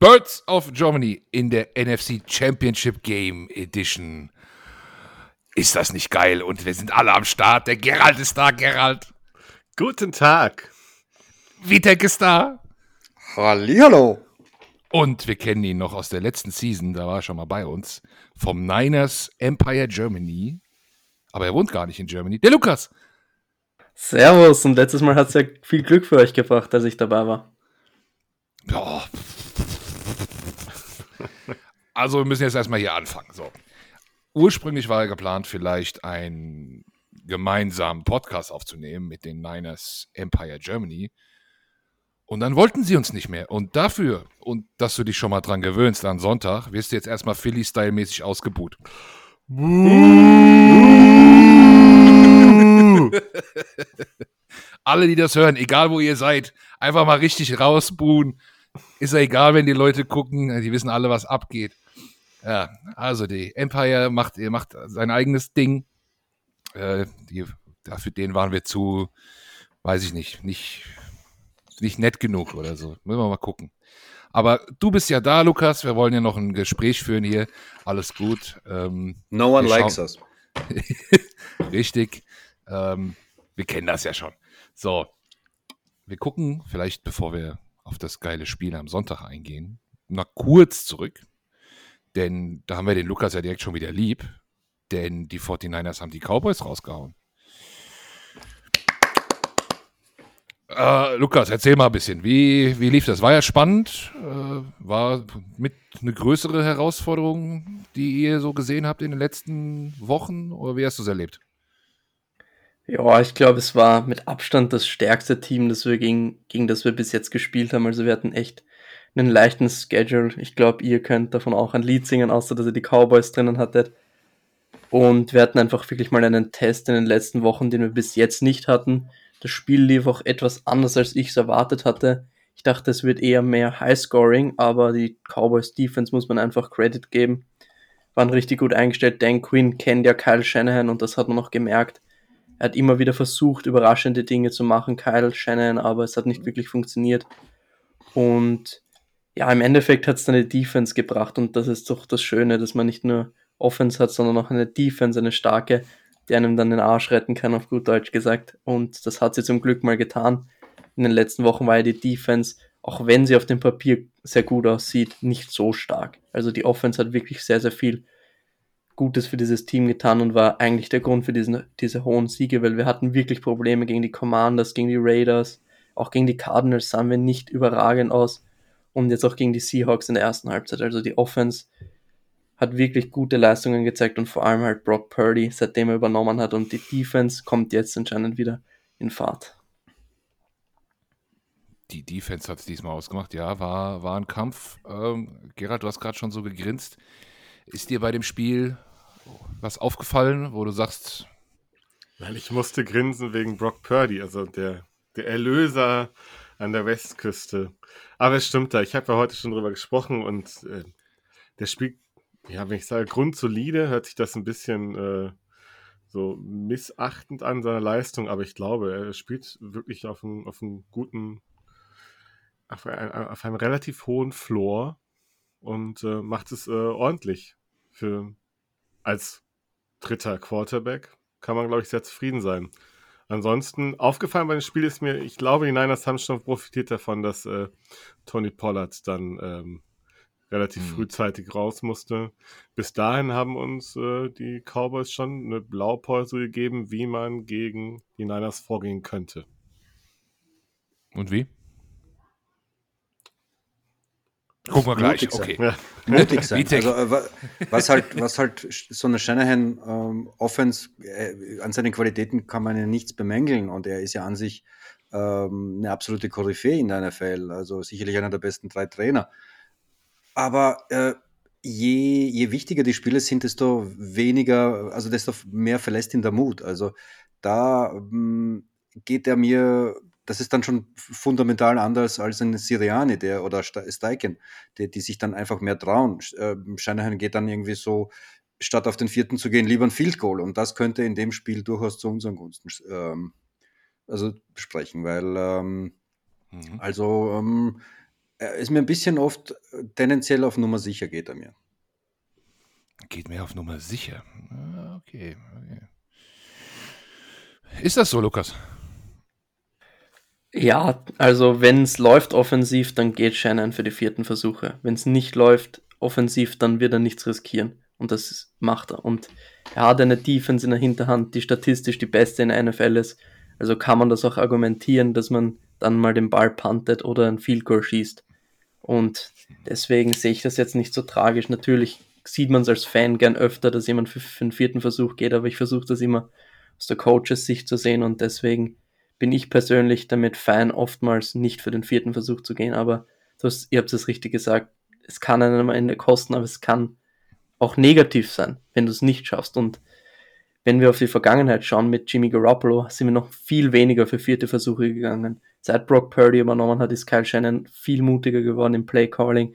Birds of Germany in der NFC Championship Game Edition. Ist das nicht geil? Und wir sind alle am Start. Der Gerald ist da, Gerald. Guten Tag. Vitek ist da. Hallihallo. Und wir kennen ihn noch aus der letzten Season, da war er schon mal bei uns, vom Niners Empire Germany. Aber er wohnt gar nicht in Germany. Der Lukas. Servus, und letztes Mal hat es ja viel Glück für euch gebracht, dass ich dabei war. Ja. Also wir müssen jetzt erstmal hier anfangen. So. Ursprünglich war ja geplant, vielleicht einen gemeinsamen Podcast aufzunehmen mit den Niners Empire Germany. Und dann wollten sie uns nicht mehr. Und dafür, und dass du dich schon mal dran gewöhnst an Sonntag, wirst du jetzt erstmal Philly-Style-mäßig ausgebuht. Alle, die das hören, egal wo ihr seid, einfach mal richtig rausbuhen. Ist ja egal, wenn die Leute gucken, die wissen alle, was abgeht. Ja, also die Empire macht, macht sein eigenes Ding. Äh, die, dafür den waren wir zu, weiß ich nicht, nicht, nicht nett genug oder so. Müssen wir mal gucken. Aber du bist ja da, Lukas. Wir wollen ja noch ein Gespräch führen hier. Alles gut. Ähm, no one likes us. Richtig. Ähm, wir kennen das ja schon. So, wir gucken vielleicht, bevor wir auf das geile Spiel am Sonntag eingehen, mal kurz zurück. Denn da haben wir den Lukas ja direkt schon wieder lieb. Denn die 49ers haben die Cowboys rausgehauen. Äh, Lukas, erzähl mal ein bisschen. Wie, wie lief das? War ja spannend. Äh, war mit eine größere Herausforderung, die ihr so gesehen habt in den letzten Wochen? Oder wie hast du es erlebt? Ja, ich glaube, es war mit Abstand das stärkste Team, das wir gegen, gegen das wir bis jetzt gespielt haben. Also wir hatten echt einen leichten Schedule. Ich glaube, ihr könnt davon auch ein Lied singen, außer dass ihr die Cowboys drinnen hattet. Und wir hatten einfach wirklich mal einen Test in den letzten Wochen, den wir bis jetzt nicht hatten. Das Spiel lief auch etwas anders, als ich es erwartet hatte. Ich dachte, es wird eher mehr Highscoring, aber die Cowboys Defense muss man einfach Credit geben. Waren richtig gut eingestellt. Dan Quinn kennt ja Kyle Shanahan und das hat man noch gemerkt. Er hat immer wieder versucht, überraschende Dinge zu machen, Kyle Shanahan, aber es hat nicht wirklich funktioniert. Und ja, im Endeffekt hat es dann eine Defense gebracht und das ist doch das Schöne, dass man nicht nur Offense hat, sondern auch eine Defense, eine starke, die einem dann den Arsch retten kann, auf gut Deutsch gesagt. Und das hat sie zum Glück mal getan. In den letzten Wochen war ja die Defense, auch wenn sie auf dem Papier sehr gut aussieht, nicht so stark. Also die Offense hat wirklich sehr, sehr viel Gutes für dieses Team getan und war eigentlich der Grund für diesen, diese hohen Siege, weil wir hatten wirklich Probleme gegen die Commanders, gegen die Raiders, auch gegen die Cardinals sahen wir nicht überragend aus und jetzt auch gegen die Seahawks in der ersten Halbzeit. Also die Offense hat wirklich gute Leistungen gezeigt und vor allem halt Brock Purdy, seitdem er übernommen hat und die Defense kommt jetzt anscheinend wieder in Fahrt. Die Defense hat es diesmal ausgemacht, ja, war, war ein Kampf. Ähm, Gerald, du hast gerade schon so gegrinst. Ist dir bei dem Spiel was aufgefallen, wo du sagst. Weil ich musste grinsen wegen Brock Purdy, also der, der Erlöser an der Westküste. Aber es stimmt da, ich habe ja heute schon drüber gesprochen und äh, der spielt, ja, wenn ich sage grundsolide, hört sich das ein bisschen äh, so missachtend an seiner Leistung, aber ich glaube, er spielt wirklich auf einem, auf guten, auf, ein, auf einem relativ hohen Floor und äh, macht es äh, ordentlich für als dritter Quarterback. Kann man, glaube ich, sehr zufrieden sein. Ansonsten, aufgefallen bei dem Spiel ist mir, ich glaube, die Niners haben schon profitiert davon, dass äh, Tony Pollard dann ähm, relativ mhm. frühzeitig raus musste. Bis dahin haben uns äh, die Cowboys schon eine Blaupause gegeben, wie man gegen die Niners vorgehen könnte. Und wie? Gucken wir gleich, Mutig okay. Sein. Ja. Mutig sein. Also, äh, was, halt, was halt so eine Shanahan ähm, Offense, äh, an seinen Qualitäten kann man ja nichts bemängeln und er ist ja an sich ähm, eine absolute Koryphäe in der NFL, also sicherlich einer der besten drei Trainer. Aber äh, je, je wichtiger die Spiele sind, desto weniger, also desto mehr verlässt ihn der Mut. Also da ähm, geht er mir das ist dann schon fundamental anders als ein Siriani der, oder Steichen, die, die sich dann einfach mehr trauen. Ähm, Shanahan geht dann irgendwie so, statt auf den vierten zu gehen, lieber ein Field Goal. Und das könnte in dem Spiel durchaus zu unseren Gunsten ähm, also sprechen, weil ähm, mhm. also ähm, ist mir ein bisschen oft tendenziell auf Nummer sicher, geht er mir. Geht mir auf Nummer sicher. Ah, okay, okay. Ist das so, Lukas? Ja, also wenn es läuft offensiv, dann geht Shannon für die vierten Versuche. Wenn es nicht läuft offensiv, dann wird er nichts riskieren. Und das macht er. Und er hat eine Defense in der Hinterhand, die statistisch die beste in der NFL ist. Also kann man das auch argumentieren, dass man dann mal den Ball puntet oder ein Field Goal schießt. Und deswegen sehe ich das jetzt nicht so tragisch. Natürlich sieht man es als Fan gern öfter, dass jemand für, einen vierten Versuch geht, aber ich versuche das immer aus der Coaches Sicht zu sehen und deswegen bin ich persönlich damit Fan, oftmals nicht für den vierten Versuch zu gehen, aber du hast, ihr habt es richtig gesagt, es kann einen am Ende kosten, aber es kann auch negativ sein, wenn du es nicht schaffst. Und wenn wir auf die Vergangenheit schauen mit Jimmy Garoppolo, sind wir noch viel weniger für vierte Versuche gegangen. Seit Brock Purdy übernommen hat, ist Kyle Shannon viel mutiger geworden im Play Calling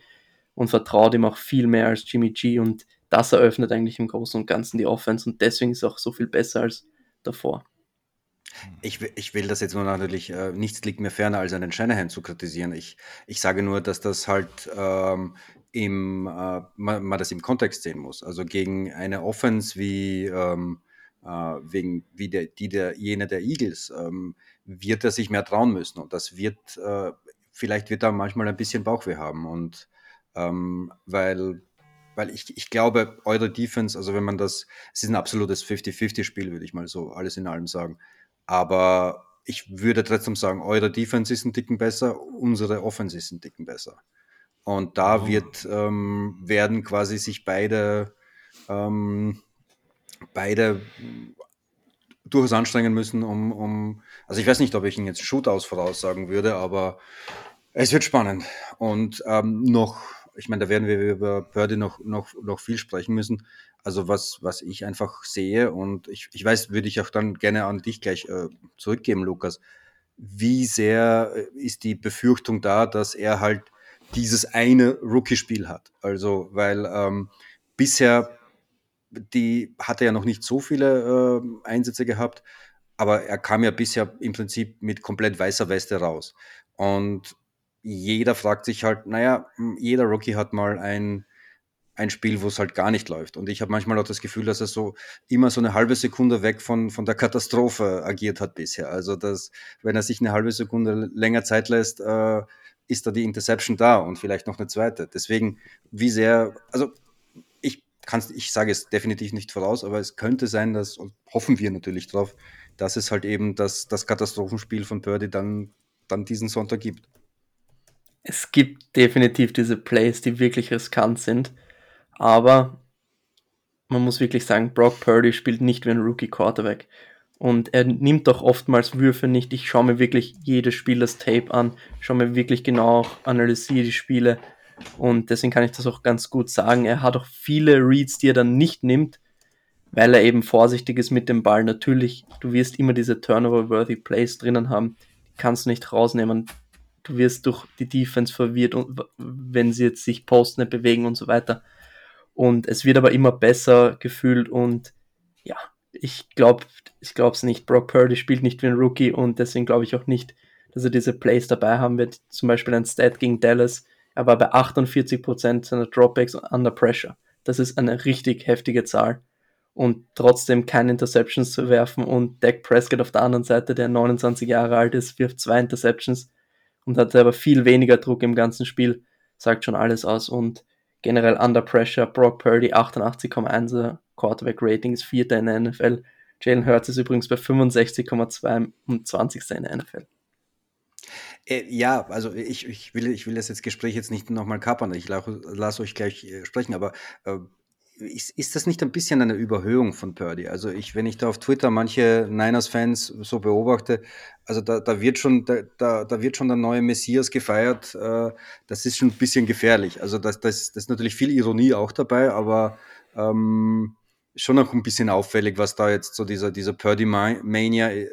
und vertraut ihm auch viel mehr als Jimmy G und das eröffnet eigentlich im Großen und Ganzen die Offense und deswegen ist es auch so viel besser als davor. Ich, ich will das jetzt nur natürlich, äh, nichts liegt mir ferner, als einen Shanahan zu kritisieren. Ich, ich sage nur, dass das halt ähm, im, äh, man, man, das im Kontext sehen muss. Also gegen eine Offense wie, ähm, äh, wegen, wie der, die der, jene der Eagles ähm, wird er sich mehr trauen müssen. Und das wird, äh, vielleicht wird er manchmal ein bisschen Bauchweh haben. Und ähm, weil weil ich, ich glaube, eure Defense, also wenn man das, es ist ein absolutes 50-50-Spiel, würde ich mal so alles in allem sagen. Aber ich würde trotzdem sagen, eure Defense ist ein Ticken besser, unsere Offense ist ein Ticken besser. Und da oh. wird, ähm, werden quasi sich beide, ähm, beide durchaus anstrengen müssen, um, um, also ich weiß nicht, ob ich Ihnen jetzt Shootouts voraussagen würde, aber es wird spannend. Und ähm, noch ich meine, da werden wir über Purdy noch, noch, noch viel sprechen müssen. Also was, was ich einfach sehe und ich, ich weiß, würde ich auch dann gerne an dich gleich äh, zurückgeben, Lukas. Wie sehr äh, ist die Befürchtung da, dass er halt dieses eine Rookie-Spiel hat? Also, weil ähm, bisher die hatte ja noch nicht so viele äh, Einsätze gehabt, aber er kam ja bisher im Prinzip mit komplett weißer Weste raus. Und jeder fragt sich halt, naja, jeder Rookie hat mal ein, ein Spiel, wo es halt gar nicht läuft. Und ich habe manchmal auch das Gefühl, dass er so immer so eine halbe Sekunde weg von, von der Katastrophe agiert hat bisher. Also, dass, wenn er sich eine halbe Sekunde länger Zeit lässt, äh, ist da die Interception da und vielleicht noch eine zweite. Deswegen, wie sehr, also ich kann ich sage es definitiv nicht voraus, aber es könnte sein, dass, und hoffen wir natürlich drauf, dass es halt eben das, das Katastrophenspiel von Purdy dann, dann diesen Sonntag gibt es gibt definitiv diese Plays, die wirklich riskant sind, aber man muss wirklich sagen, Brock Purdy spielt nicht wie ein Rookie Quarterback. Und er nimmt doch oftmals Würfe nicht. Ich schaue mir wirklich jedes Spiel das Tape an, schaue mir wirklich genau, analysiere die Spiele. Und deswegen kann ich das auch ganz gut sagen. Er hat auch viele Reads, die er dann nicht nimmt, weil er eben vorsichtig ist mit dem Ball. Natürlich, du wirst immer diese Turnover-worthy Plays drinnen haben. Die kannst du nicht rausnehmen du wirst durch die Defense verwirrt, wenn sie jetzt sich posten, bewegen und so weiter. Und es wird aber immer besser gefühlt und ja, ich glaube ich glaube es nicht. Brock Purdy spielt nicht wie ein Rookie und deswegen glaube ich auch nicht, dass er diese Plays dabei haben wird. Zum Beispiel ein Stat gegen Dallas. Er war bei 48% seiner Dropbacks under pressure. Das ist eine richtig heftige Zahl. Und trotzdem keine Interceptions zu werfen und Dak Prescott auf der anderen Seite, der 29 Jahre alt ist, wirft zwei Interceptions und hatte aber viel weniger Druck im ganzen Spiel, sagt schon alles aus und generell under pressure, Brock Purdy 88,1er Quarterback Rating ist vierter in der NFL. Jalen Hurts ist übrigens bei 65,2 und 20. in der NFL. Äh, ja, also ich, ich, will, ich will das jetzt Gespräch jetzt nicht nochmal kapern, ich lasse euch gleich äh, sprechen, aber äh, ist, ist das nicht ein bisschen eine Überhöhung von Purdy? Also ich, wenn ich da auf Twitter manche Niners-Fans so beobachte, also da, da wird schon, da, da wird schon der neue Messias gefeiert. Äh, das ist schon ein bisschen gefährlich. Also das, das, das ist natürlich viel Ironie auch dabei, aber ähm, schon auch ein bisschen auffällig, was da jetzt so dieser, dieser Purdy-Mania äh,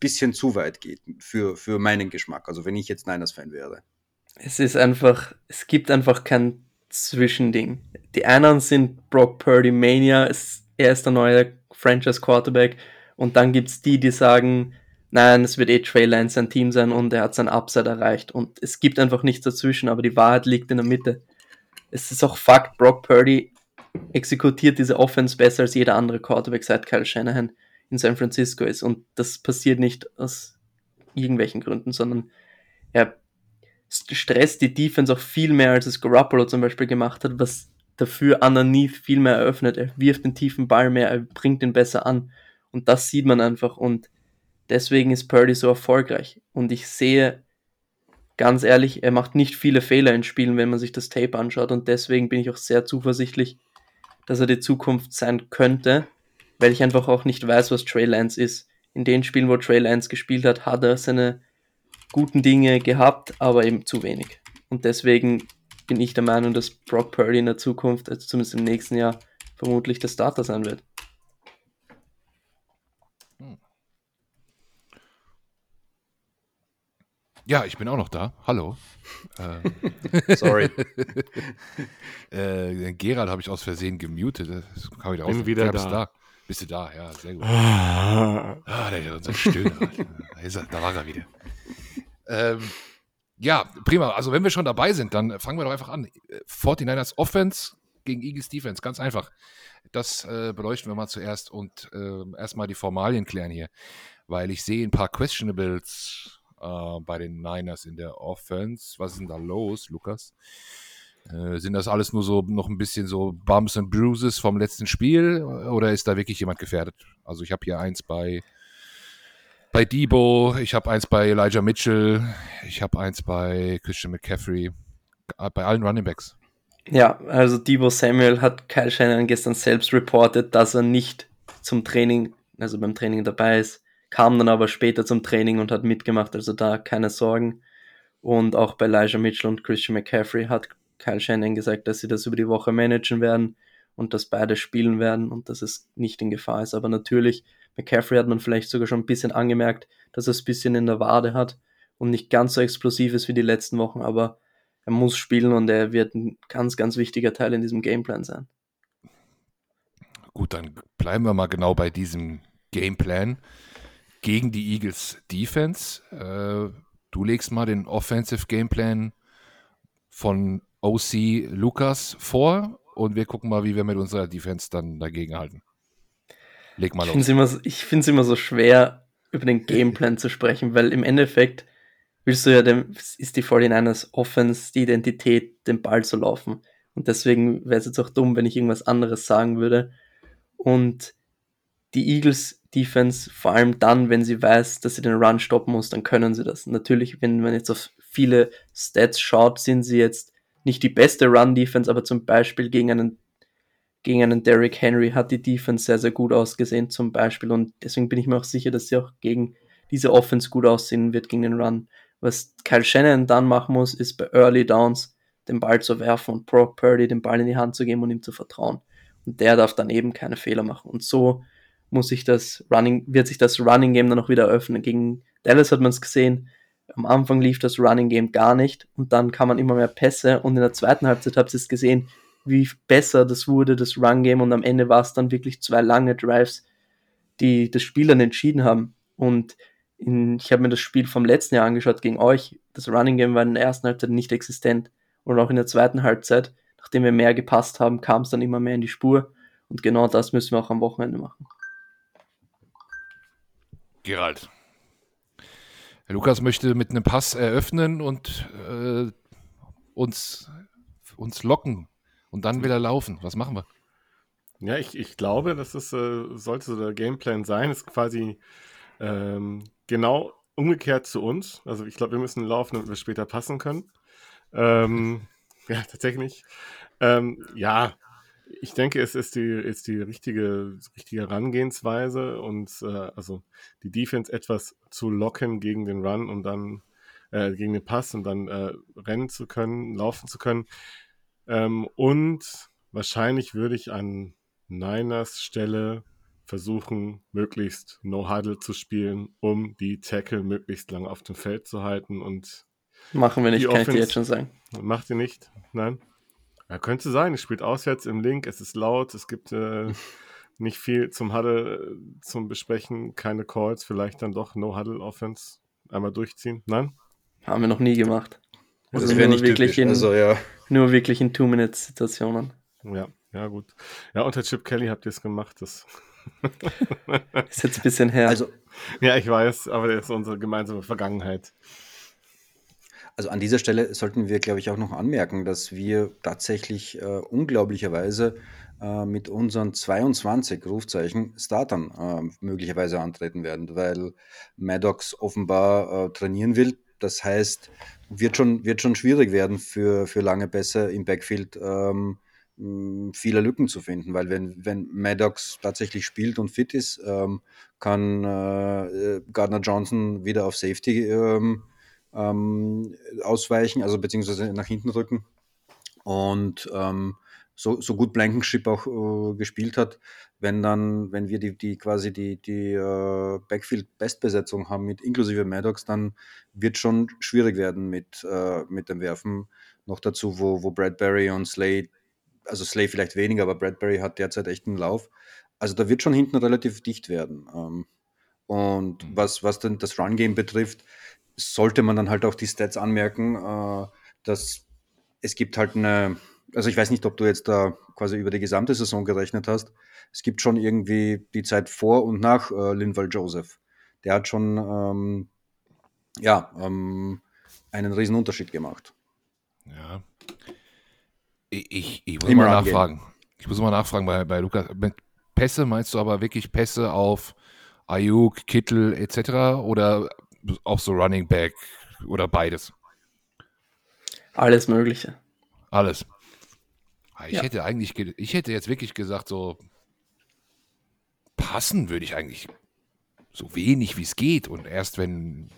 bisschen zu weit geht für, für meinen Geschmack. Also wenn ich jetzt Niners-Fan wäre. Es ist einfach, es gibt einfach kein Zwischending. Die einen sind Brock Purdy Mania, er ist der neue Franchise Quarterback und dann gibt es die, die sagen, nein, es wird eh Trey Lance sein Team sein und er hat sein Upside erreicht und es gibt einfach nichts dazwischen, aber die Wahrheit liegt in der Mitte. Es ist auch Fakt, Brock Purdy exekutiert diese Offense besser als jeder andere Quarterback seit Kyle Shanahan in San Francisco ist und das passiert nicht aus irgendwelchen Gründen, sondern er stresst die Defense auch viel mehr, als es Garoppolo zum Beispiel gemacht hat, was dafür underneath viel mehr eröffnet. Er wirft den tiefen Ball mehr, er bringt ihn besser an. Und das sieht man einfach. Und deswegen ist Purdy so erfolgreich. Und ich sehe, ganz ehrlich, er macht nicht viele Fehler in Spielen, wenn man sich das Tape anschaut. Und deswegen bin ich auch sehr zuversichtlich, dass er die Zukunft sein könnte, weil ich einfach auch nicht weiß, was Trey Lance ist. In den Spielen, wo Trey Lance gespielt hat, hat er seine guten Dinge gehabt, aber eben zu wenig. Und deswegen bin ich der Meinung, dass Brock Purdy in der Zukunft, also zumindest im nächsten Jahr, vermutlich der Starter sein wird. Hm. Ja, ich bin auch noch da. Hallo. Ähm. Sorry. äh, Gerald habe ich aus Versehen gemutet. Das kam wieder bin wieder da. da. Bist du da? Ja, sehr gut. ah, der ist unser Stöhner. da war er wieder. Ähm, ja, prima. Also wenn wir schon dabei sind, dann fangen wir doch einfach an. 49ers Offense gegen Eagles Defense, ganz einfach. Das äh, beleuchten wir mal zuerst und äh, erstmal die Formalien klären hier, weil ich sehe ein paar Questionables äh, bei den Niners in der Offense. Was ist denn da los, Lukas? Äh, sind das alles nur so noch ein bisschen so Bumps and Bruises vom letzten Spiel oder ist da wirklich jemand gefährdet? Also ich habe hier eins bei bei Debo, ich habe eins bei Elijah Mitchell, ich habe eins bei Christian McCaffrey, bei allen Running Backs. Ja, also Debo Samuel hat Kyle Shannon gestern selbst reported, dass er nicht zum Training, also beim Training dabei ist, kam dann aber später zum Training und hat mitgemacht, also da keine Sorgen. Und auch bei Elijah Mitchell und Christian McCaffrey hat Kyle Shannon gesagt, dass sie das über die Woche managen werden und dass beide spielen werden und dass es nicht in Gefahr ist. Aber natürlich McCaffrey hat man vielleicht sogar schon ein bisschen angemerkt, dass er es ein bisschen in der Wade hat und nicht ganz so explosiv ist wie die letzten Wochen, aber er muss spielen und er wird ein ganz, ganz wichtiger Teil in diesem Gameplan sein. Gut, dann bleiben wir mal genau bei diesem Gameplan gegen die Eagles Defense. Äh, du legst mal den Offensive Gameplan von OC Lukas vor und wir gucken mal, wie wir mit unserer Defense dann dagegen halten. Leg mal los. Immer, ich finde es immer so schwer, über den Gameplan zu sprechen, weil im Endeffekt willst du ja dem, ist die 49ers Offense die Identität, den Ball zu laufen. Und deswegen wäre es jetzt auch dumm, wenn ich irgendwas anderes sagen würde. Und die Eagles Defense, vor allem dann, wenn sie weiß, dass sie den Run stoppen muss, dann können sie das. Natürlich, wenn man jetzt auf viele Stats schaut, sind sie jetzt nicht die beste Run Defense, aber zum Beispiel gegen einen gegen einen Derrick Henry hat die Defense sehr, sehr gut ausgesehen zum Beispiel und deswegen bin ich mir auch sicher, dass sie auch gegen diese Offense gut aussehen wird gegen den Run. Was Kyle Shannon dann machen muss, ist bei Early Downs den Ball zu werfen und Brock Purdy den Ball in die Hand zu geben und ihm zu vertrauen. Und der darf dann eben keine Fehler machen. Und so muss sich das Running, wird sich das Running Game dann auch wieder öffnen. Gegen Dallas hat man es gesehen. Am Anfang lief das Running Game gar nicht und dann kam man immer mehr Pässe und in der zweiten Halbzeit habt ihr es gesehen, wie besser das wurde, das Run-Game. Und am Ende war es dann wirklich zwei lange Drives, die das Spiel dann entschieden haben. Und in, ich habe mir das Spiel vom letzten Jahr angeschaut gegen euch. Das Running Game war in der ersten Halbzeit nicht existent. Und auch in der zweiten Halbzeit, nachdem wir mehr gepasst haben, kam es dann immer mehr in die Spur. Und genau das müssen wir auch am Wochenende machen. Gerald. Lukas möchte mit einem Pass eröffnen und äh, uns, uns locken und dann will er laufen. Was machen wir? Ja, ich, ich glaube, das ist, äh, sollte so der Gameplan sein. Ist quasi ähm, genau umgekehrt zu uns. Also ich glaube, wir müssen laufen, damit wir später passen können. Ähm, ja, tatsächlich. Ähm, ja, ich denke, es ist die, ist die richtige, richtige Herangehensweise und äh, also die Defense etwas zu locken gegen den Run und dann äh, gegen den Pass und dann äh, rennen zu können, laufen zu können. Ähm, und wahrscheinlich würde ich an Niners Stelle versuchen, möglichst No-Huddle zu spielen, um die Tackle möglichst lange auf dem Feld zu halten. Und Machen wir nicht, kann Offense, ich dir jetzt schon sagen. Macht ihr nicht? Nein? Ja, könnte sein. Es spielt auswärts im Link, es ist laut, es gibt äh, nicht viel zum Huddle äh, zum Besprechen, keine Calls, vielleicht dann doch No Huddle Offense einmal durchziehen. Nein? Haben wir noch nie gemacht. Also das wäre nicht wirklich in, also, ja. Nur wirklich in Two-Minute-Situationen. Ja, ja, gut. Ja, unter Chip Kelly habt ihr es gemacht. Das ist jetzt ein bisschen her. Also, ja, ich weiß, aber das ist unsere gemeinsame Vergangenheit. Also an dieser Stelle sollten wir, glaube ich, auch noch anmerken, dass wir tatsächlich äh, unglaublicherweise äh, mit unseren 22 Rufzeichen Startern äh, möglicherweise antreten werden, weil Maddox offenbar äh, trainieren will. Das heißt, wird schon, wird schon schwierig werden für, für lange Pässe im Backfield. Ähm, viele Lücken zu finden, weil wenn, wenn Maddox tatsächlich spielt und fit ist, ähm, kann äh, Gardner Johnson wieder auf Safety ähm, ähm, ausweichen, also beziehungsweise nach hinten rücken. Und ähm, so, so gut Blankenship auch äh, gespielt hat, wenn dann, wenn wir die, die quasi die, die äh, Backfield-Bestbesetzung haben mit inklusive Maddox, dann wird schon schwierig werden mit, äh, mit dem Werfen. Noch dazu, wo, wo Bradbury und Slay, also Slay vielleicht weniger, aber Bradbury hat derzeit echt einen Lauf. Also da wird schon hinten relativ dicht werden. Ähm, und mhm. was, was denn das Run-Game betrifft, sollte man dann halt auch die Stats anmerken, äh, dass es gibt halt eine, also ich weiß nicht, ob du jetzt da quasi über die gesamte Saison gerechnet hast. Es gibt schon irgendwie die Zeit vor und nach äh, Linval Joseph. Der hat schon ähm, ja, ähm, einen riesen Unterschied gemacht. Ja. Ich, ich, ich muss Immer mal nachfragen. Ich muss mal nachfragen bei, bei Lukas. Mit Pässe meinst du aber wirklich Pässe auf Ayuk, Kittel etc. oder auch so Running Back oder beides? Alles Mögliche. Alles. Ah, ich ja. hätte eigentlich, ich hätte jetzt wirklich gesagt, so passen würde ich eigentlich so wenig wie es geht. Und erst wenn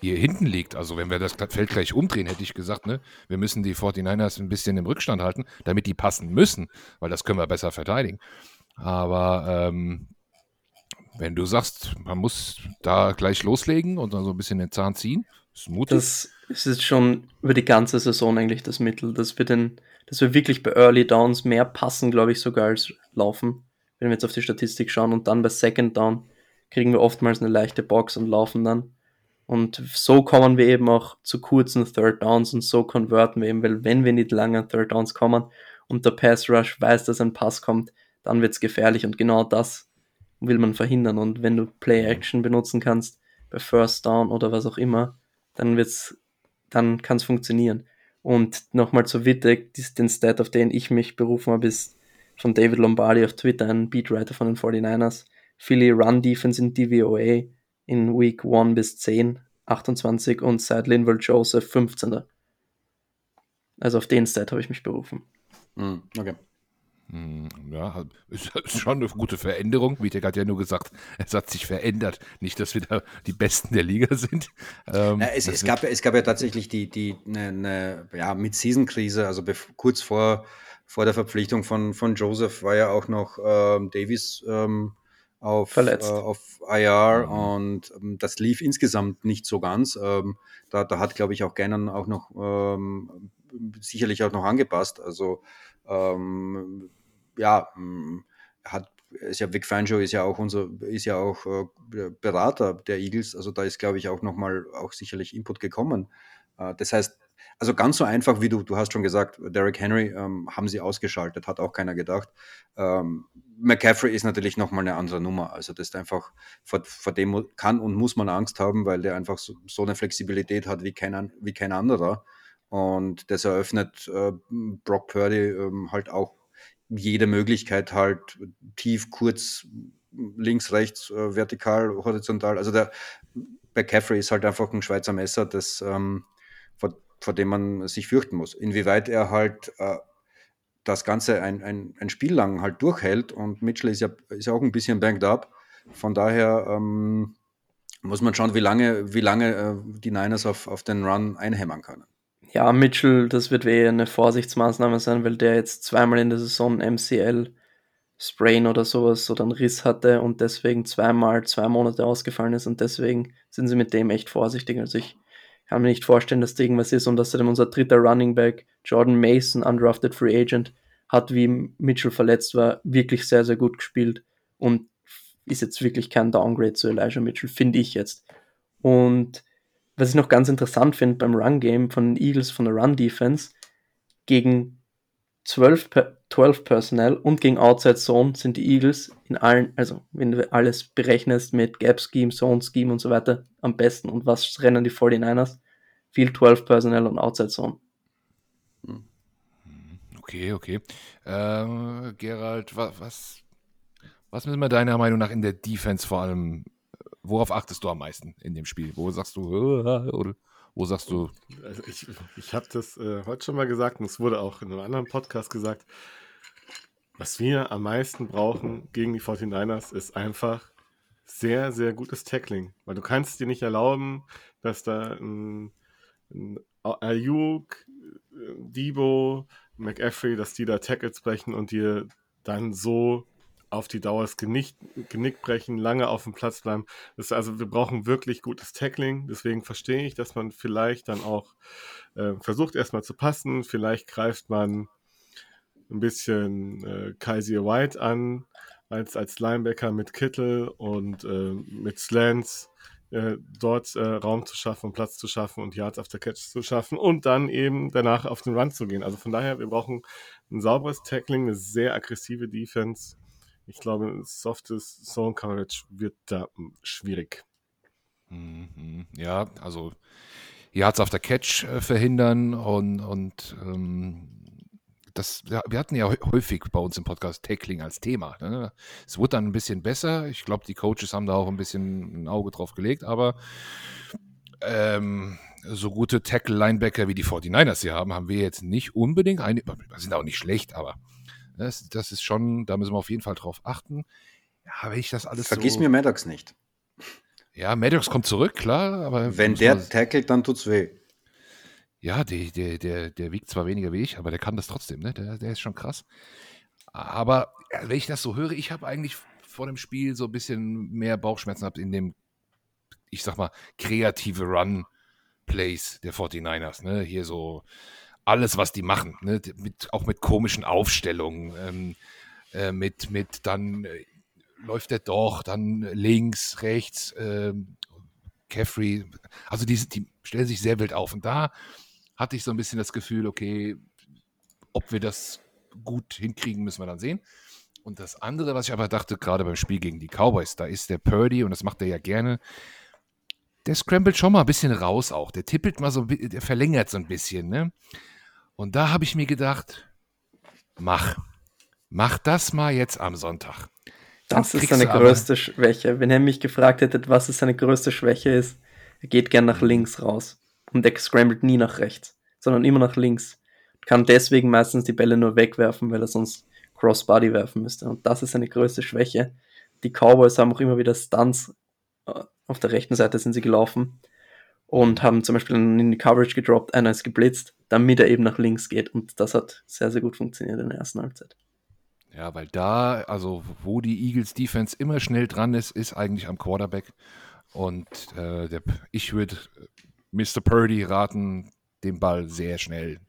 hier hinten liegt, also wenn wir das Feld gleich umdrehen, hätte ich gesagt, ne, wir müssen die 49ers ein bisschen im Rückstand halten, damit die passen müssen, weil das können wir besser verteidigen. Aber ähm, wenn du sagst, man muss da gleich loslegen und dann so ein bisschen den Zahn ziehen, ist mutig. Das ist jetzt schon über die ganze Saison eigentlich das Mittel, dass wir, den, dass wir wirklich bei Early Downs mehr passen, glaube ich, sogar als laufen. Wenn wir jetzt auf die Statistik schauen und dann bei Second Down kriegen wir oftmals eine leichte Box und laufen dann. Und so kommen wir eben auch zu kurzen Third Downs und so konverten wir eben, weil wenn wir nicht lange an Third Downs kommen und der Pass Rush weiß, dass ein Pass kommt, dann wird es gefährlich und genau das will man verhindern. Und wenn du Play Action benutzen kannst bei First Down oder was auch immer, dann wird's, dann kann es funktionieren. Und nochmal zur Witte, den Stat, auf den ich mich berufen habe, ist von David Lombardi auf Twitter, ein Beatwriter von den 49ers. Philly Run Defense in DVOA in Week 1 bis 10, 28 und seit Linville Joseph 15. Also auf den Stat habe ich mich berufen. Hm, okay. Hm, ja, ist schon eine gute Veränderung. Vitek hat ja nur gesagt, es hat sich verändert. Nicht, dass wir da die Besten der Liga sind. Ähm, ja, es, es, gab, es gab ja tatsächlich die, die eine, eine ja, Mid-Season-Krise, also kurz vor, vor der Verpflichtung von, von Joseph war ja auch noch ähm, Davis ähm, auf, äh, auf IR mhm. und ähm, das lief insgesamt nicht so ganz. Ähm, da, da hat, glaube ich, auch Gannon auch noch ähm, sicherlich auch noch angepasst. Also ähm, ja, hm, hat ist ja Vic Fangio ist ja auch unser, ist ja auch äh, Berater der Eagles, also da ist, glaube ich, auch nochmal auch sicherlich Input gekommen. Äh, das heißt, also ganz so einfach wie du, du hast schon gesagt, Derrick Henry ähm, haben sie ausgeschaltet, hat auch keiner gedacht. Ähm, McCaffrey ist natürlich nochmal eine andere Nummer. Also das ist einfach, vor, vor, dem kann und muss man Angst haben, weil der einfach so, so eine Flexibilität hat wie kein, wie kein anderer. Und das eröffnet äh, Brock Purdy ähm, halt auch jede Möglichkeit halt tief, kurz, links, rechts, äh, vertikal, horizontal. Also der McCaffrey ist halt einfach ein Schweizer Messer, das, ähm, vor, vor, dem man sich fürchten muss. Inwieweit er halt äh, das Ganze ein, ein, ein, Spiel lang halt durchhält und Mitchell ist ja, ist auch ein bisschen banked up. Von daher ähm, muss man schauen, wie lange, wie lange äh, die Niners auf, auf den Run einhämmern können. Ja, Mitchell, das wird eher eine Vorsichtsmaßnahme sein, weil der jetzt zweimal in der Saison MCL Sprain oder sowas oder einen Riss hatte und deswegen zweimal zwei Monate ausgefallen ist und deswegen sind sie mit dem echt vorsichtig. Also ich kann mir nicht vorstellen, dass da irgendwas ist und außerdem unser dritter Running Back, Jordan Mason, undrafted Free Agent, hat, wie Mitchell verletzt war, wirklich sehr, sehr gut gespielt und ist jetzt wirklich kein Downgrade zu Elijah Mitchell, finde ich jetzt. Und was ich noch ganz interessant finde beim Run-Game von den Eagles, von der Run-Defense, gegen 12, 12 Personnel und gegen Outside Zone sind die Eagles in allen, also wenn du alles berechnest mit Gap Scheme, Zone Scheme und so weiter, am besten. Und was rennen die 49ers? Viel 12 Personnel und Outside Zone. Okay, okay. Ähm, Gerald, was, was, was müssen wir deiner Meinung nach in der Defense vor allem, worauf achtest du am meisten in dem Spiel? Wo sagst du, oder wo sagst du? Also ich ich habe das äh, heute schon mal gesagt und es wurde auch in einem anderen Podcast gesagt. Was wir am meisten brauchen gegen die 49ers ist einfach sehr, sehr gutes Tackling. Weil du kannst dir nicht erlauben, dass da ein, ein Ayuk, Debo, McAfee, dass die da Tackles brechen und dir dann so auf die Dauer das Genick, Genick brechen, lange auf dem Platz bleiben. Das also wir brauchen wirklich gutes Tackling. Deswegen verstehe ich, dass man vielleicht dann auch äh, versucht erstmal zu passen. Vielleicht greift man ein bisschen äh, Kaiser White an als, als Linebacker mit Kittel und äh, mit Slants äh, dort äh, Raum zu schaffen, Platz zu schaffen und Yards auf der Catch zu schaffen und dann eben danach auf den Run zu gehen. Also von daher, wir brauchen ein sauberes Tackling, eine sehr aggressive Defense. Ich glaube, softes Zone Coverage wird da hm, schwierig. Mhm, ja, also auf der Catch äh, verhindern und, und ähm, das, ja, wir hatten ja häufig bei uns im Podcast Tackling als Thema. Ne? Es wurde dann ein bisschen besser. Ich glaube, die Coaches haben da auch ein bisschen ein Auge drauf gelegt, aber ähm, so gute Tackle-Linebacker wie die 49ers hier haben, haben wir jetzt nicht unbedingt. Eine, sind auch nicht schlecht, aber das, das ist schon, da müssen wir auf jeden Fall drauf achten. Ja, wenn ich das alles Vergiss so, mir Maddox nicht. Ja, Maddox kommt zurück, klar, aber. Wenn der tackelt, dann tut's weh. Ja, der, der, der, der wiegt zwar weniger wie ich, aber der kann das trotzdem, ne? Der, der ist schon krass. Aber ja, wenn ich das so höre, ich habe eigentlich vor dem Spiel so ein bisschen mehr Bauchschmerzen gehabt in dem, ich sag mal, kreative Run-Plays der 49ers, ne? Hier so alles, was die machen, ne? Mit, auch mit komischen Aufstellungen, ähm, äh, mit, mit dann äh, läuft der doch, dann links, rechts, äh, Caffrey, also die, die stellen sich sehr wild auf. Und da hatte ich so ein bisschen das Gefühl, okay, ob wir das gut hinkriegen, müssen wir dann sehen. Und das andere, was ich aber dachte, gerade beim Spiel gegen die Cowboys, da ist der Purdy, und das macht er ja gerne, der scrambled schon mal ein bisschen raus auch. Der tippelt mal so, der verlängert so ein bisschen, ne? Und da habe ich mir gedacht, mach. Mach das mal jetzt am Sonntag. Das ist seine größte Schwäche. Wenn er mich gefragt hätte, was es seine größte Schwäche ist, er geht gern nach links raus. Und er scrambled nie nach rechts, sondern immer nach links. Kann deswegen meistens die Bälle nur wegwerfen, weil er sonst Crossbody werfen müsste. Und das ist seine größte Schwäche. Die Cowboys haben auch immer wieder Stunts. Äh, auf der rechten Seite sind sie gelaufen und haben zum Beispiel in die Coverage gedroppt, einer ist geblitzt, damit er eben nach links geht. Und das hat sehr, sehr gut funktioniert in der ersten Halbzeit. Ja, weil da, also wo die Eagles Defense immer schnell dran ist, ist eigentlich am Quarterback. Und äh, der, ich würde äh, Mr. Purdy raten, den Ball sehr schnell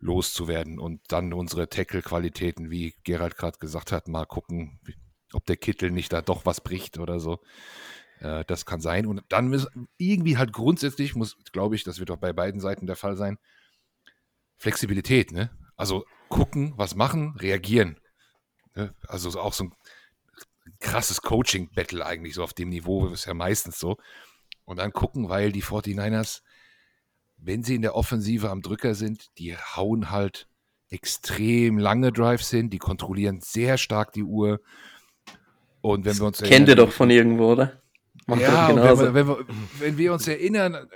loszuwerden und dann unsere Tackle-Qualitäten, wie Gerald gerade gesagt hat, mal gucken, ob der Kittel nicht da doch was bricht oder so. Äh, das kann sein. Und dann müssen irgendwie halt grundsätzlich, muss, glaube ich, das wird auch bei beiden Seiten der Fall sein, Flexibilität, ne? Also gucken, was machen, reagieren. Ne? Also auch so ein krasses Coaching-Battle eigentlich, so auf dem Niveau ist ja meistens so. Und dann gucken, weil die 49ers, wenn sie in der Offensive am Drücker sind, die hauen halt extrem lange Drives hin, die kontrollieren sehr stark die Uhr. Und wenn wir uns Kennt ihr doch von irgendwo, oder? Macht ja, wenn wir, wenn, wir, wenn wir uns erinnern,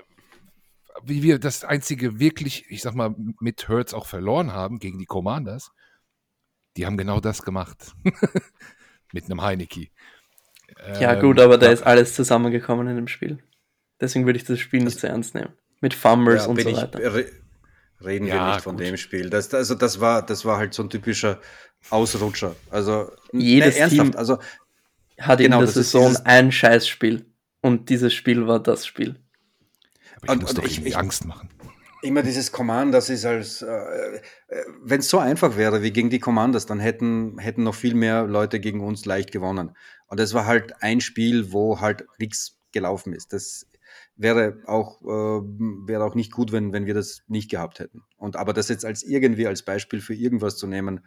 wie wir das einzige wirklich, ich sag mal, mit Hurts auch verloren haben gegen die Commanders, die haben genau das gemacht. mit einem Heineke. Ja, ähm, gut, aber da ist alles zusammengekommen in dem Spiel. Deswegen würde ich das Spiel nicht so ernst nehmen. Mit Fumbles ja, und so weiter. Re reden ja, wir nicht von gut. dem Spiel. Das, also das war, das war halt so ein typischer Ausrutscher. Also jedes ne, Team also, hat genau, in der Saison ein Scheißspiel. Und dieses Spiel war das Spiel. Aber ich und, muss und doch ich, ich, Angst machen. Immer dieses Commanders ist als, äh, äh wenn es so einfach wäre wie gegen die Commanders, dann hätten, hätten noch viel mehr Leute gegen uns leicht gewonnen. Und es war halt ein Spiel, wo halt nichts gelaufen ist. Das wäre auch, äh, wäre auch nicht gut, wenn, wenn wir das nicht gehabt hätten. Und aber das jetzt als irgendwie als Beispiel für irgendwas zu nehmen,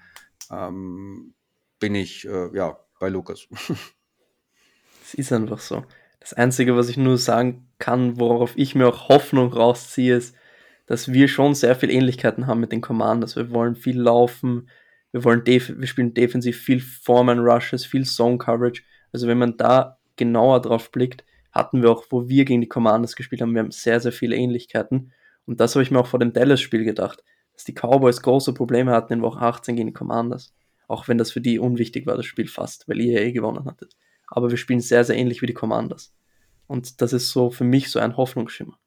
ähm, bin ich äh, ja bei Lukas. Es ist einfach so. Das Einzige, was ich nur sagen kann, worauf ich mir auch Hoffnung rausziehe, ist, dass wir schon sehr viel Ähnlichkeiten haben mit den Commanders. Wir wollen viel laufen, wir wollen wir spielen defensiv viel Foreman Rushes, viel Zone Coverage. Also wenn man da genauer drauf blickt, hatten wir auch, wo wir gegen die Commanders gespielt haben, wir haben sehr, sehr viele Ähnlichkeiten. Und das habe ich mir auch vor dem Dallas-Spiel gedacht, dass die Cowboys große Probleme hatten in Woche 18 gegen die Commanders. Auch wenn das für die unwichtig war, das Spiel fast, weil ihr ja eh gewonnen hattet. Aber wir spielen sehr, sehr ähnlich wie die Commanders. Und das ist so für mich so ein Hoffnungsschimmer.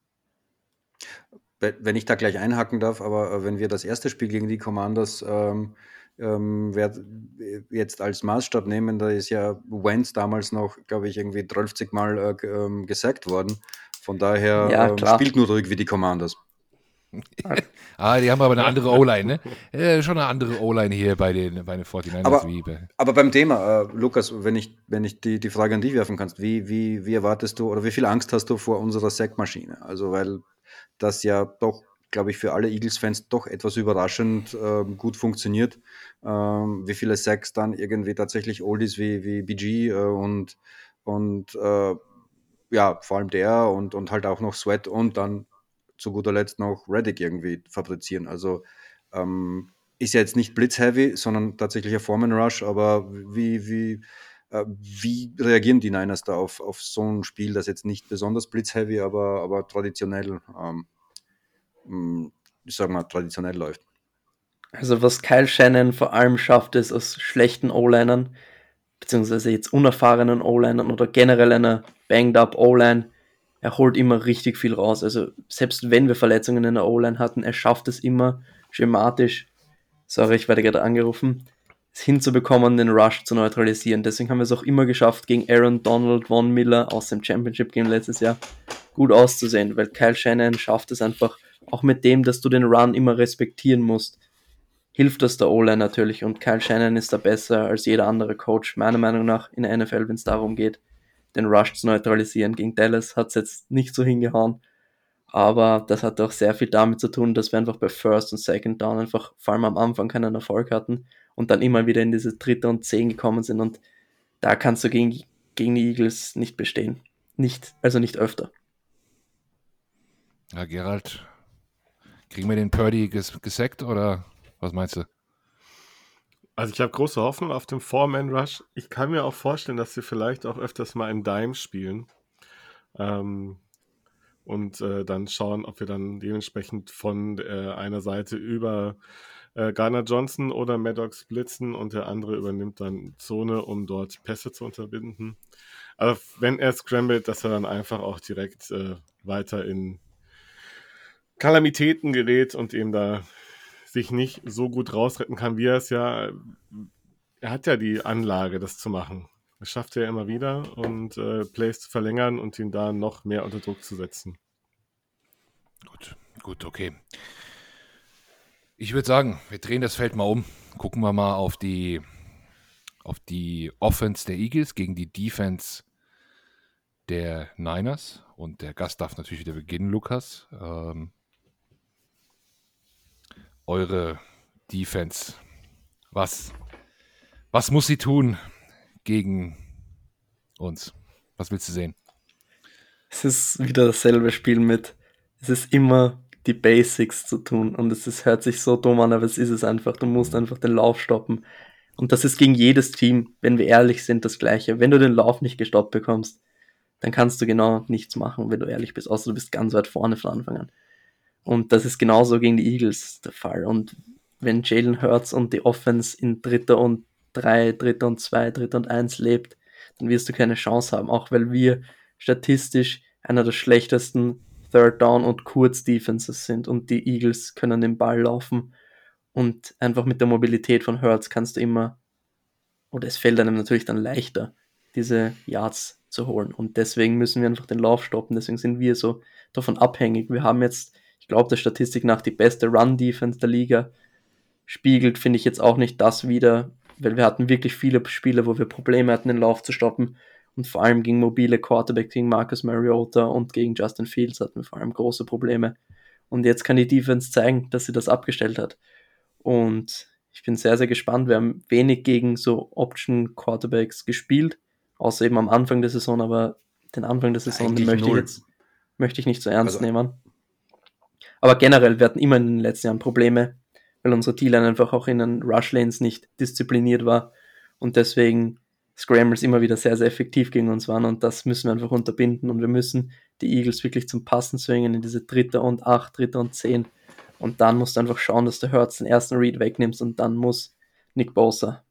Wenn ich da gleich einhaken darf, aber äh, wenn wir das erste Spiel gegen die Commanders ähm, ähm, jetzt als Maßstab nehmen, da ist ja Wentz damals noch, glaube ich, irgendwie 30 Mal äh, ähm, gesackt worden. Von daher ja, ähm, spielt nur ruhig wie die Commanders. Ah, die haben aber eine andere O-Line, ne? Äh, schon eine andere O-Line hier bei den, bei den 49ers. Aber, aber beim Thema, äh, Lukas, wenn ich, wenn ich die, die Frage an dich werfen kannst, wie, wie, wie erwartest du oder wie viel Angst hast du vor unserer Sackmaschine? Also, weil das ja doch glaube ich, für alle Eagles-Fans doch etwas überraschend äh, gut funktioniert. Ähm, wie viele Sacks dann irgendwie tatsächlich Oldies wie, wie BG äh, und, und äh, ja, vor allem der und, und halt auch noch Sweat und dann zu guter Letzt noch Reddick irgendwie fabrizieren. Also ähm, ist ja jetzt nicht blitzheavy, sondern tatsächlich ein Foreman Rush, aber wie, wie, äh, wie reagieren die Niners da auf, auf so ein Spiel, das jetzt nicht besonders blitzheavy, aber, aber traditionell ähm, hm, ich sag mal, traditionell läuft. Also was Kyle Shannon vor allem schafft, ist aus schlechten O-Linern, beziehungsweise jetzt unerfahrenen O-Linern oder generell einer banged-up O-Line, er holt immer richtig viel raus. Also selbst wenn wir Verletzungen in der O-Line hatten, er schafft es immer schematisch, sorry, ich werde gerade angerufen, es hinzubekommen, den Rush zu neutralisieren. Deswegen haben wir es auch immer geschafft, gegen Aaron Donald, Von Miller aus dem Championship Game letztes Jahr gut auszusehen, weil Kyle Shannon schafft es einfach, auch mit dem, dass du den Run immer respektieren musst, hilft das der O-Line natürlich und Kyle Shannon ist da besser als jeder andere Coach, meiner Meinung nach, in der NFL, wenn es darum geht, den Rush zu neutralisieren. Gegen Dallas hat es jetzt nicht so hingehauen, aber das hat auch sehr viel damit zu tun, dass wir einfach bei First und Second Down einfach vor allem am Anfang keinen Erfolg hatten und dann immer wieder in diese dritte und zehn gekommen sind und da kannst du gegen, gegen die Eagles nicht bestehen. Nicht, also nicht öfter. Ja, Gerald, Kriegen wir den Purdy ges gesackt oder was meinst du? Also ich habe große Hoffnung auf den Four-Man-Rush. Ich kann mir auch vorstellen, dass sie vielleicht auch öfters mal in Dime spielen. Ähm, und äh, dann schauen, ob wir dann dementsprechend von äh, einer Seite über äh, Garner Johnson oder Maddox blitzen und der andere übernimmt dann Zone, um dort Pässe zu unterbinden. Aber wenn er scrambled, dass er dann einfach auch direkt äh, weiter in Kalamitäten gerät und eben da sich nicht so gut rausretten kann, wie er es ja. Er hat ja die Anlage, das zu machen. Das schafft er immer wieder und äh, Plays zu verlängern und ihn da noch mehr unter Druck zu setzen. Gut, gut, okay. Ich würde sagen, wir drehen das Feld mal um. Gucken wir mal auf die, auf die Offense der Eagles gegen die Defense der Niners. Und der Gast darf natürlich wieder beginnen, Lukas. Ähm, eure Defense? Was, was muss sie tun gegen uns? Was willst du sehen? Es ist wieder dasselbe Spiel mit, es ist immer die Basics zu tun und es ist, hört sich so dumm an, aber es ist es einfach. Du musst einfach den Lauf stoppen. Und das ist gegen jedes Team, wenn wir ehrlich sind, das Gleiche. Wenn du den Lauf nicht gestoppt bekommst, dann kannst du genau nichts machen, wenn du ehrlich bist, außer du bist ganz weit vorne von Anfang an. Und das ist genauso gegen die Eagles der Fall. Und wenn Jalen Hurts und die Offense in dritter und drei, dritter und zwei, dritter und eins lebt, dann wirst du keine Chance haben, auch weil wir statistisch einer der schlechtesten Third Down und Kurz Defenses sind. Und die Eagles können den Ball laufen. Und einfach mit der Mobilität von Hurts kannst du immer, oder es fällt einem natürlich dann leichter, diese Yards zu holen. Und deswegen müssen wir einfach den Lauf stoppen, deswegen sind wir so davon abhängig. Wir haben jetzt ich glaube, der Statistik nach die beste Run-Defense der Liga, spiegelt, finde ich jetzt auch nicht das wieder, weil wir hatten wirklich viele Spiele, wo wir Probleme hatten, den Lauf zu stoppen. Und vor allem gegen mobile Quarterback, gegen Marcus Mariota und gegen Justin Fields hatten wir vor allem große Probleme. Und jetzt kann die Defense zeigen, dass sie das abgestellt hat. Und ich bin sehr, sehr gespannt. Wir haben wenig gegen so Option Quarterbacks gespielt, außer eben am Anfang der Saison, aber den Anfang der Saison möchte ich jetzt möchte ich nicht so ernst also, nehmen. Aber generell, hatten immer in den letzten Jahren Probleme, weil unsere D-Line einfach auch in den Rush-Lanes nicht diszipliniert war und deswegen Scrambles immer wieder sehr, sehr effektiv gegen uns waren und das müssen wir einfach unterbinden und wir müssen die Eagles wirklich zum Passen zwingen in diese dritte und acht, dritte und zehn und dann musst du einfach schauen, dass du Hurts den ersten Read wegnimmst und dann muss Nick Bosa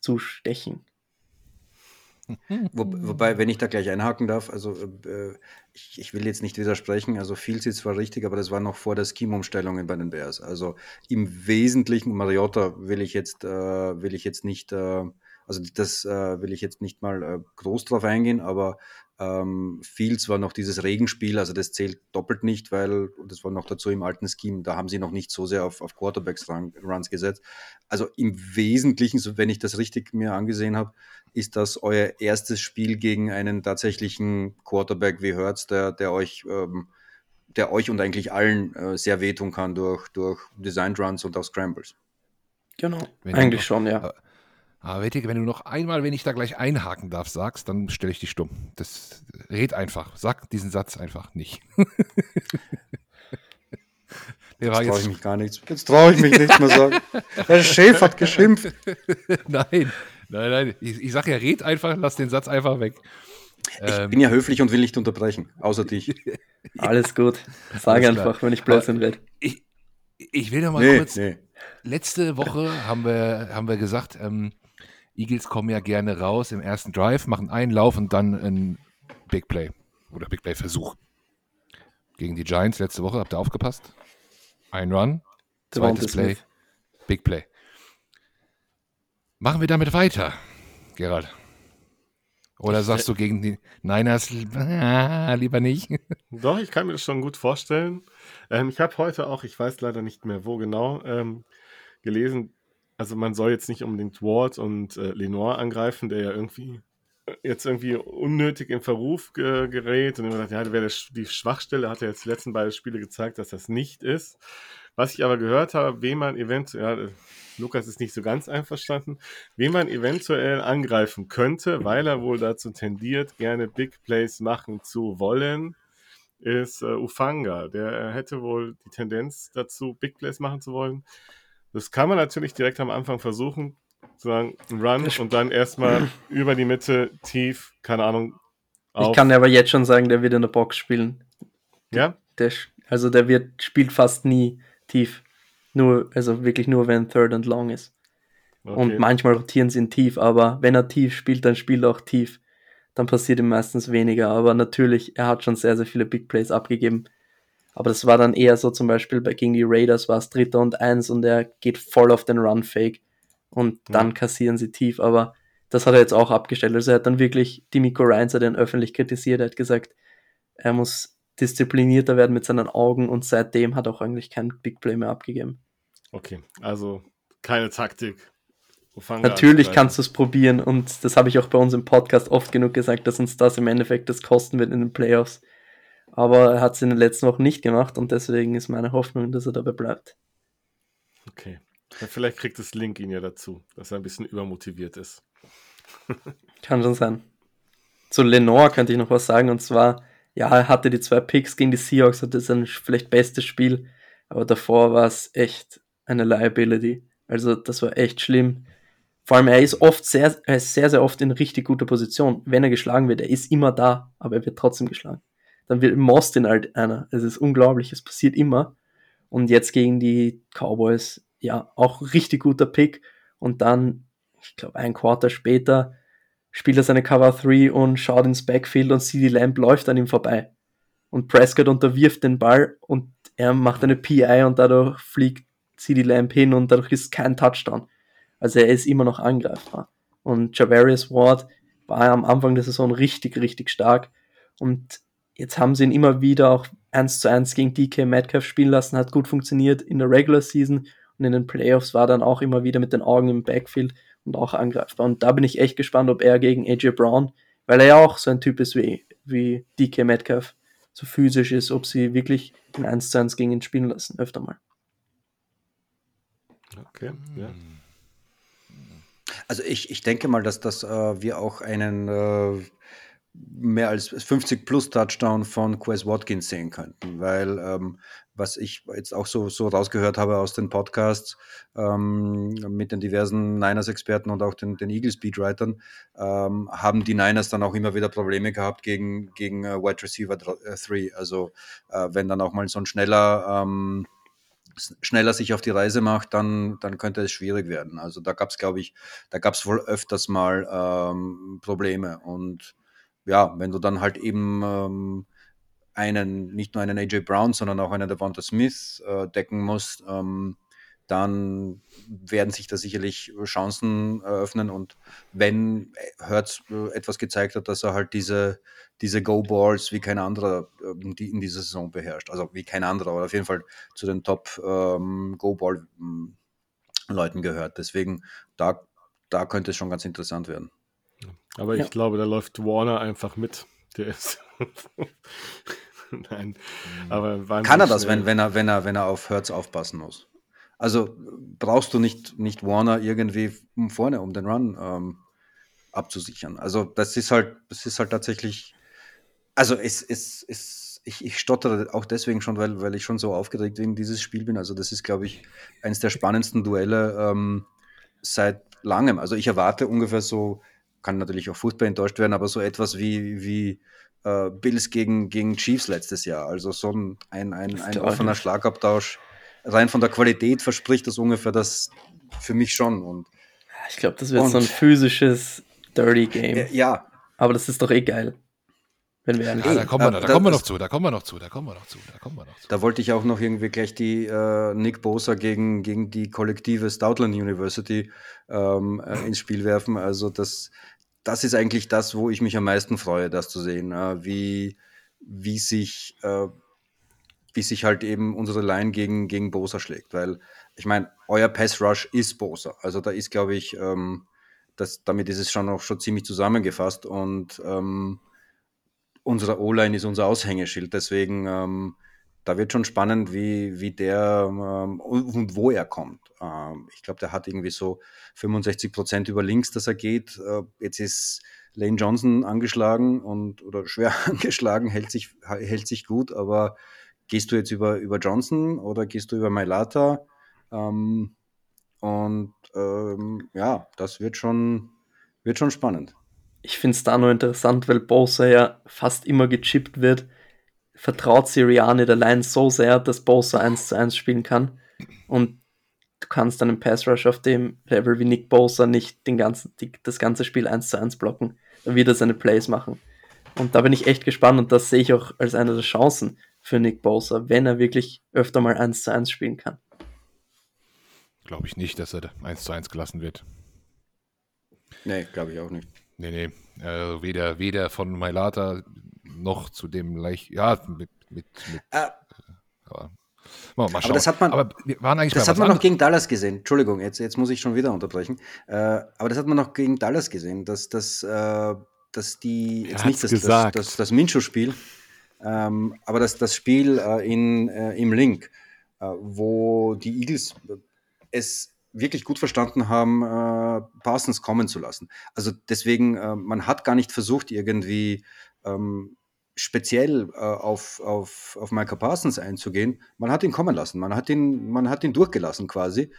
zustechen. Wo, wobei, wenn ich da gleich einhaken darf, also äh, ich, ich, will jetzt nicht widersprechen, also viel ist zwar richtig, aber das war noch vor der Scheme-Umstellungen bei den Bears. Also im Wesentlichen, Mariota will ich jetzt, äh, will ich jetzt nicht, äh, also das äh, will ich jetzt nicht mal äh, groß drauf eingehen, aber ähm, Fields war noch dieses Regenspiel, also das zählt doppelt nicht, weil das war noch dazu im alten Scheme, da haben sie noch nicht so sehr auf, auf Quarterbacks-Runs gesetzt. Also im Wesentlichen, so wenn ich das richtig mir angesehen habe, ist das euer erstes Spiel gegen einen tatsächlichen Quarterback wie Hertz, der, der euch ähm, der euch und eigentlich allen äh, sehr wehtun kann durch, durch Designed Runs und auch Scrambles. Genau, wenn eigentlich schon, ja. Aber Wettig, wenn du noch einmal, wenn ich da gleich einhaken darf, sagst, dann stelle ich dich stumm. Das red einfach. Sag diesen Satz einfach nicht. Der jetzt traue ich mich gar nichts. Jetzt traue ich mich nichts mehr sagen. Der Chef hat geschimpft. nein, nein, nein. Ich, ich sage ja, red einfach, lass den Satz einfach weg. Ich ähm, bin ja höflich und will nicht unterbrechen, außer dich. Alles gut. Sag Alles einfach, klar. wenn ich Blödsinn rede. Ich, ich will noch mal nee, kurz. Nee. Letzte Woche haben wir, haben wir gesagt, ähm, Eagles kommen ja gerne raus im ersten Drive, machen einen Lauf und dann ein Big Play oder Big Play Versuch. Gegen die Giants letzte Woche, habt ihr aufgepasst? Ein Run, zweites Play, Big Play. Machen wir damit weiter, Gerald? Oder sagst du gegen die Niners ah, lieber nicht? Doch, ich kann mir das schon gut vorstellen. Ähm, ich habe heute auch, ich weiß leider nicht mehr wo genau, ähm, gelesen, also man soll jetzt nicht unbedingt Ward und äh, Lenoir angreifen, der ja irgendwie äh, jetzt irgendwie unnötig in Verruf ge gerät und immer sagt, ja, wäre die Schwachstelle, hat er jetzt die letzten beiden Spiele gezeigt, dass das nicht ist. Was ich aber gehört habe, wen man eventuell, ja, Lukas ist nicht so ganz einverstanden, wen man eventuell angreifen könnte, weil er wohl dazu tendiert, gerne Big Plays machen zu wollen, ist äh, Ufanga. Der hätte wohl die Tendenz dazu, Big Plays machen zu wollen. Das kann man natürlich direkt am Anfang versuchen, sagen, Run und dann erstmal über die Mitte tief, keine Ahnung. Auf. Ich kann aber jetzt schon sagen, der wird in der Box spielen. Ja? Der, also der wird, spielt fast nie tief. Nur, also wirklich nur, wenn Third and Long ist. Okay. Und manchmal rotieren sie ihn tief, aber wenn er tief spielt, dann spielt er auch tief. Dann passiert ihm meistens weniger. Aber natürlich, er hat schon sehr, sehr viele Big Plays abgegeben. Aber das war dann eher so zum Beispiel bei, gegen die Raiders war es Dritter und Eins und er geht voll auf den Run-Fake und dann ja. kassieren sie tief. Aber das hat er jetzt auch abgestellt. Also er hat dann wirklich Dimico Ryans hat ihn öffentlich kritisiert. Er hat gesagt, er muss disziplinierter werden mit seinen Augen und seitdem hat er auch eigentlich kein Big Play mehr abgegeben. Okay, also keine Taktik. Natürlich kannst du es probieren und das habe ich auch bei uns im Podcast oft genug gesagt, dass uns das im Endeffekt das kosten wird in den Playoffs. Aber er hat es in den letzten Wochen nicht gemacht und deswegen ist meine Hoffnung, dass er dabei bleibt. Okay. Ja, vielleicht kriegt das Link ihn ja dazu, dass er ein bisschen übermotiviert ist. Kann schon sein. Zu Lenore könnte ich noch was sagen und zwar, ja, er hatte die zwei Picks gegen die Seahawks, hatte sein vielleicht bestes Spiel, aber davor war es echt eine Liability. Also das war echt schlimm. Vor allem, er ist oft sehr, er ist sehr, sehr oft in richtig guter Position. Wenn er geschlagen wird, er ist immer da, aber er wird trotzdem geschlagen dann wird Most in halt einer. Es ist unglaublich, es passiert immer. Und jetzt gegen die Cowboys, ja, auch richtig guter Pick. Und dann, ich glaube, ein Quarter später spielt er seine Cover 3 und schaut ins Backfield und CD Lamb läuft an ihm vorbei. Und Prescott unterwirft den Ball und er macht eine PI und dadurch fliegt CD Lamb hin und dadurch ist kein Touchdown. Also er ist immer noch angreifbar. Und Javarius Ward war am Anfang der Saison richtig, richtig stark. Und Jetzt haben sie ihn immer wieder auch 1 zu 1 gegen DK Metcalf spielen lassen, hat gut funktioniert in der Regular Season und in den Playoffs war dann auch immer wieder mit den Augen im Backfield und auch angreifbar. Und da bin ich echt gespannt, ob er gegen AJ Brown, weil er ja auch so ein Typ ist wie, wie DK Metcalf, so physisch ist, ob sie wirklich in 1 zu 1 gegen ihn spielen lassen, öfter mal. Okay, ja. Also ich, ich denke mal, dass das äh, wir auch einen äh, mehr als 50 plus Touchdown von Quez Watkins sehen könnten, weil ähm, was ich jetzt auch so, so rausgehört habe aus den Podcasts ähm, mit den diversen Niners-Experten und auch den, den Eagles-Beatwritern, ähm, haben die Niners dann auch immer wieder Probleme gehabt gegen, gegen uh, Wide Receiver 3. Äh, also äh, wenn dann auch mal so ein schneller ähm, schneller sich auf die Reise macht, dann, dann könnte es schwierig werden. Also da gab es, glaube ich, da gab es wohl öfters mal ähm, Probleme. Und ja, wenn du dann halt eben ähm, einen, nicht nur einen AJ Brown, sondern auch einen Devonta Smith äh, decken musst, ähm, dann werden sich da sicherlich Chancen eröffnen. Und wenn Hertz äh, etwas gezeigt hat, dass er halt diese, diese Go-Balls wie kein anderer ähm, die in dieser Saison beherrscht, also wie kein anderer, aber auf jeden Fall zu den Top ähm, ähm, gehört. Deswegen, da, da könnte es schon ganz interessant werden. Aber ich ja. glaube, da läuft Warner einfach mit. Der ist. Nein. Mhm. Aber Kann er das, wenn, wenn, er, wenn, er, wenn er auf Hertz aufpassen muss? Also brauchst du nicht, nicht Warner irgendwie vorne, um den Run ähm, abzusichern. Also das ist halt, das ist halt tatsächlich. Also es, es, es, ich, ich stottere auch deswegen schon, weil, weil ich schon so aufgeregt wegen dieses Spiel bin. Also das ist, glaube ich, eines der spannendsten Duelle ähm, seit langem. Also ich erwarte ungefähr so kann natürlich auch Fußball enttäuscht werden, aber so etwas wie, wie äh, Bills gegen, gegen Chiefs letztes Jahr. Also so ein, ein, ein, ein offener Schlagabtausch. Rein von der Qualität verspricht das ungefähr das für mich schon. Und, ich glaube, das wird und, so ein physisches Dirty Game. Äh, ja. Aber das ist doch eh geil. Wenn wir ehrlich ja, da kommen wir, da, da kommen wir noch zu, da kommen wir noch zu, da kommen wir noch zu, da kommen wir noch zu. Da wollte ich auch noch irgendwie gleich die äh, Nick Bosa gegen, gegen die kollektive Stoutland University ähm, äh, ins Spiel werfen. Also das, das ist eigentlich das, wo ich mich am meisten freue, das zu sehen, äh, wie, wie sich, äh, wie sich halt eben unsere Line gegen, gegen Bosa schlägt. Weil ich meine, euer Pass Rush ist Bosa. Also da ist, glaube ich, ähm, das, damit ist es schon auch schon ziemlich zusammengefasst und ähm, unsere O-Line ist unser Aushängeschild. Deswegen, ähm, da wird schon spannend, wie, wie der ähm, und wo er kommt. Ähm, ich glaube, der hat irgendwie so 65 Prozent über links, dass er geht. Äh, jetzt ist Lane Johnson angeschlagen und oder schwer angeschlagen, hält sich, hält sich gut, aber gehst du jetzt über, über Johnson oder gehst du über Mailata? Ähm, und ähm, ja, das wird schon, wird schon spannend ich finde es da nur interessant, weil Bosa ja fast immer gechippt wird. Vertraut Sirianni der Line so sehr, dass Bosa 1 zu 1 spielen kann. Und du kannst einen Pass Rush auf dem Level wie Nick Bosa nicht den ganzen, die, das ganze Spiel 1 zu 1 blocken. Dann wird er seine Plays machen. Und da bin ich echt gespannt und das sehe ich auch als eine der Chancen für Nick Bosa, wenn er wirklich öfter mal 1 zu 1 spielen kann. Glaube ich nicht, dass er 1 zu 1 gelassen wird. Nee, glaube ich auch nicht. Nee, nee. Äh, weder, weder von Mailata noch zu dem leicht. Ja, mit. mit, mit äh, aber, mal, mal aber das hat man, aber wir waren eigentlich das hat man noch gegen Dallas gesehen. Entschuldigung, jetzt, jetzt muss ich schon wieder unterbrechen. Äh, aber das hat man noch gegen Dallas gesehen, dass, dass, äh, dass die. Jetzt nicht das, das, das, das Mincho-Spiel, ähm, aber das, das Spiel äh, in, äh, im Link, äh, wo die Eagles es wirklich gut verstanden haben, äh, Parsons kommen zu lassen. Also deswegen, äh, man hat gar nicht versucht, irgendwie ähm, speziell äh, auf, auf, auf Micah Parsons einzugehen. Man hat ihn kommen lassen, man hat ihn, man hat ihn durchgelassen quasi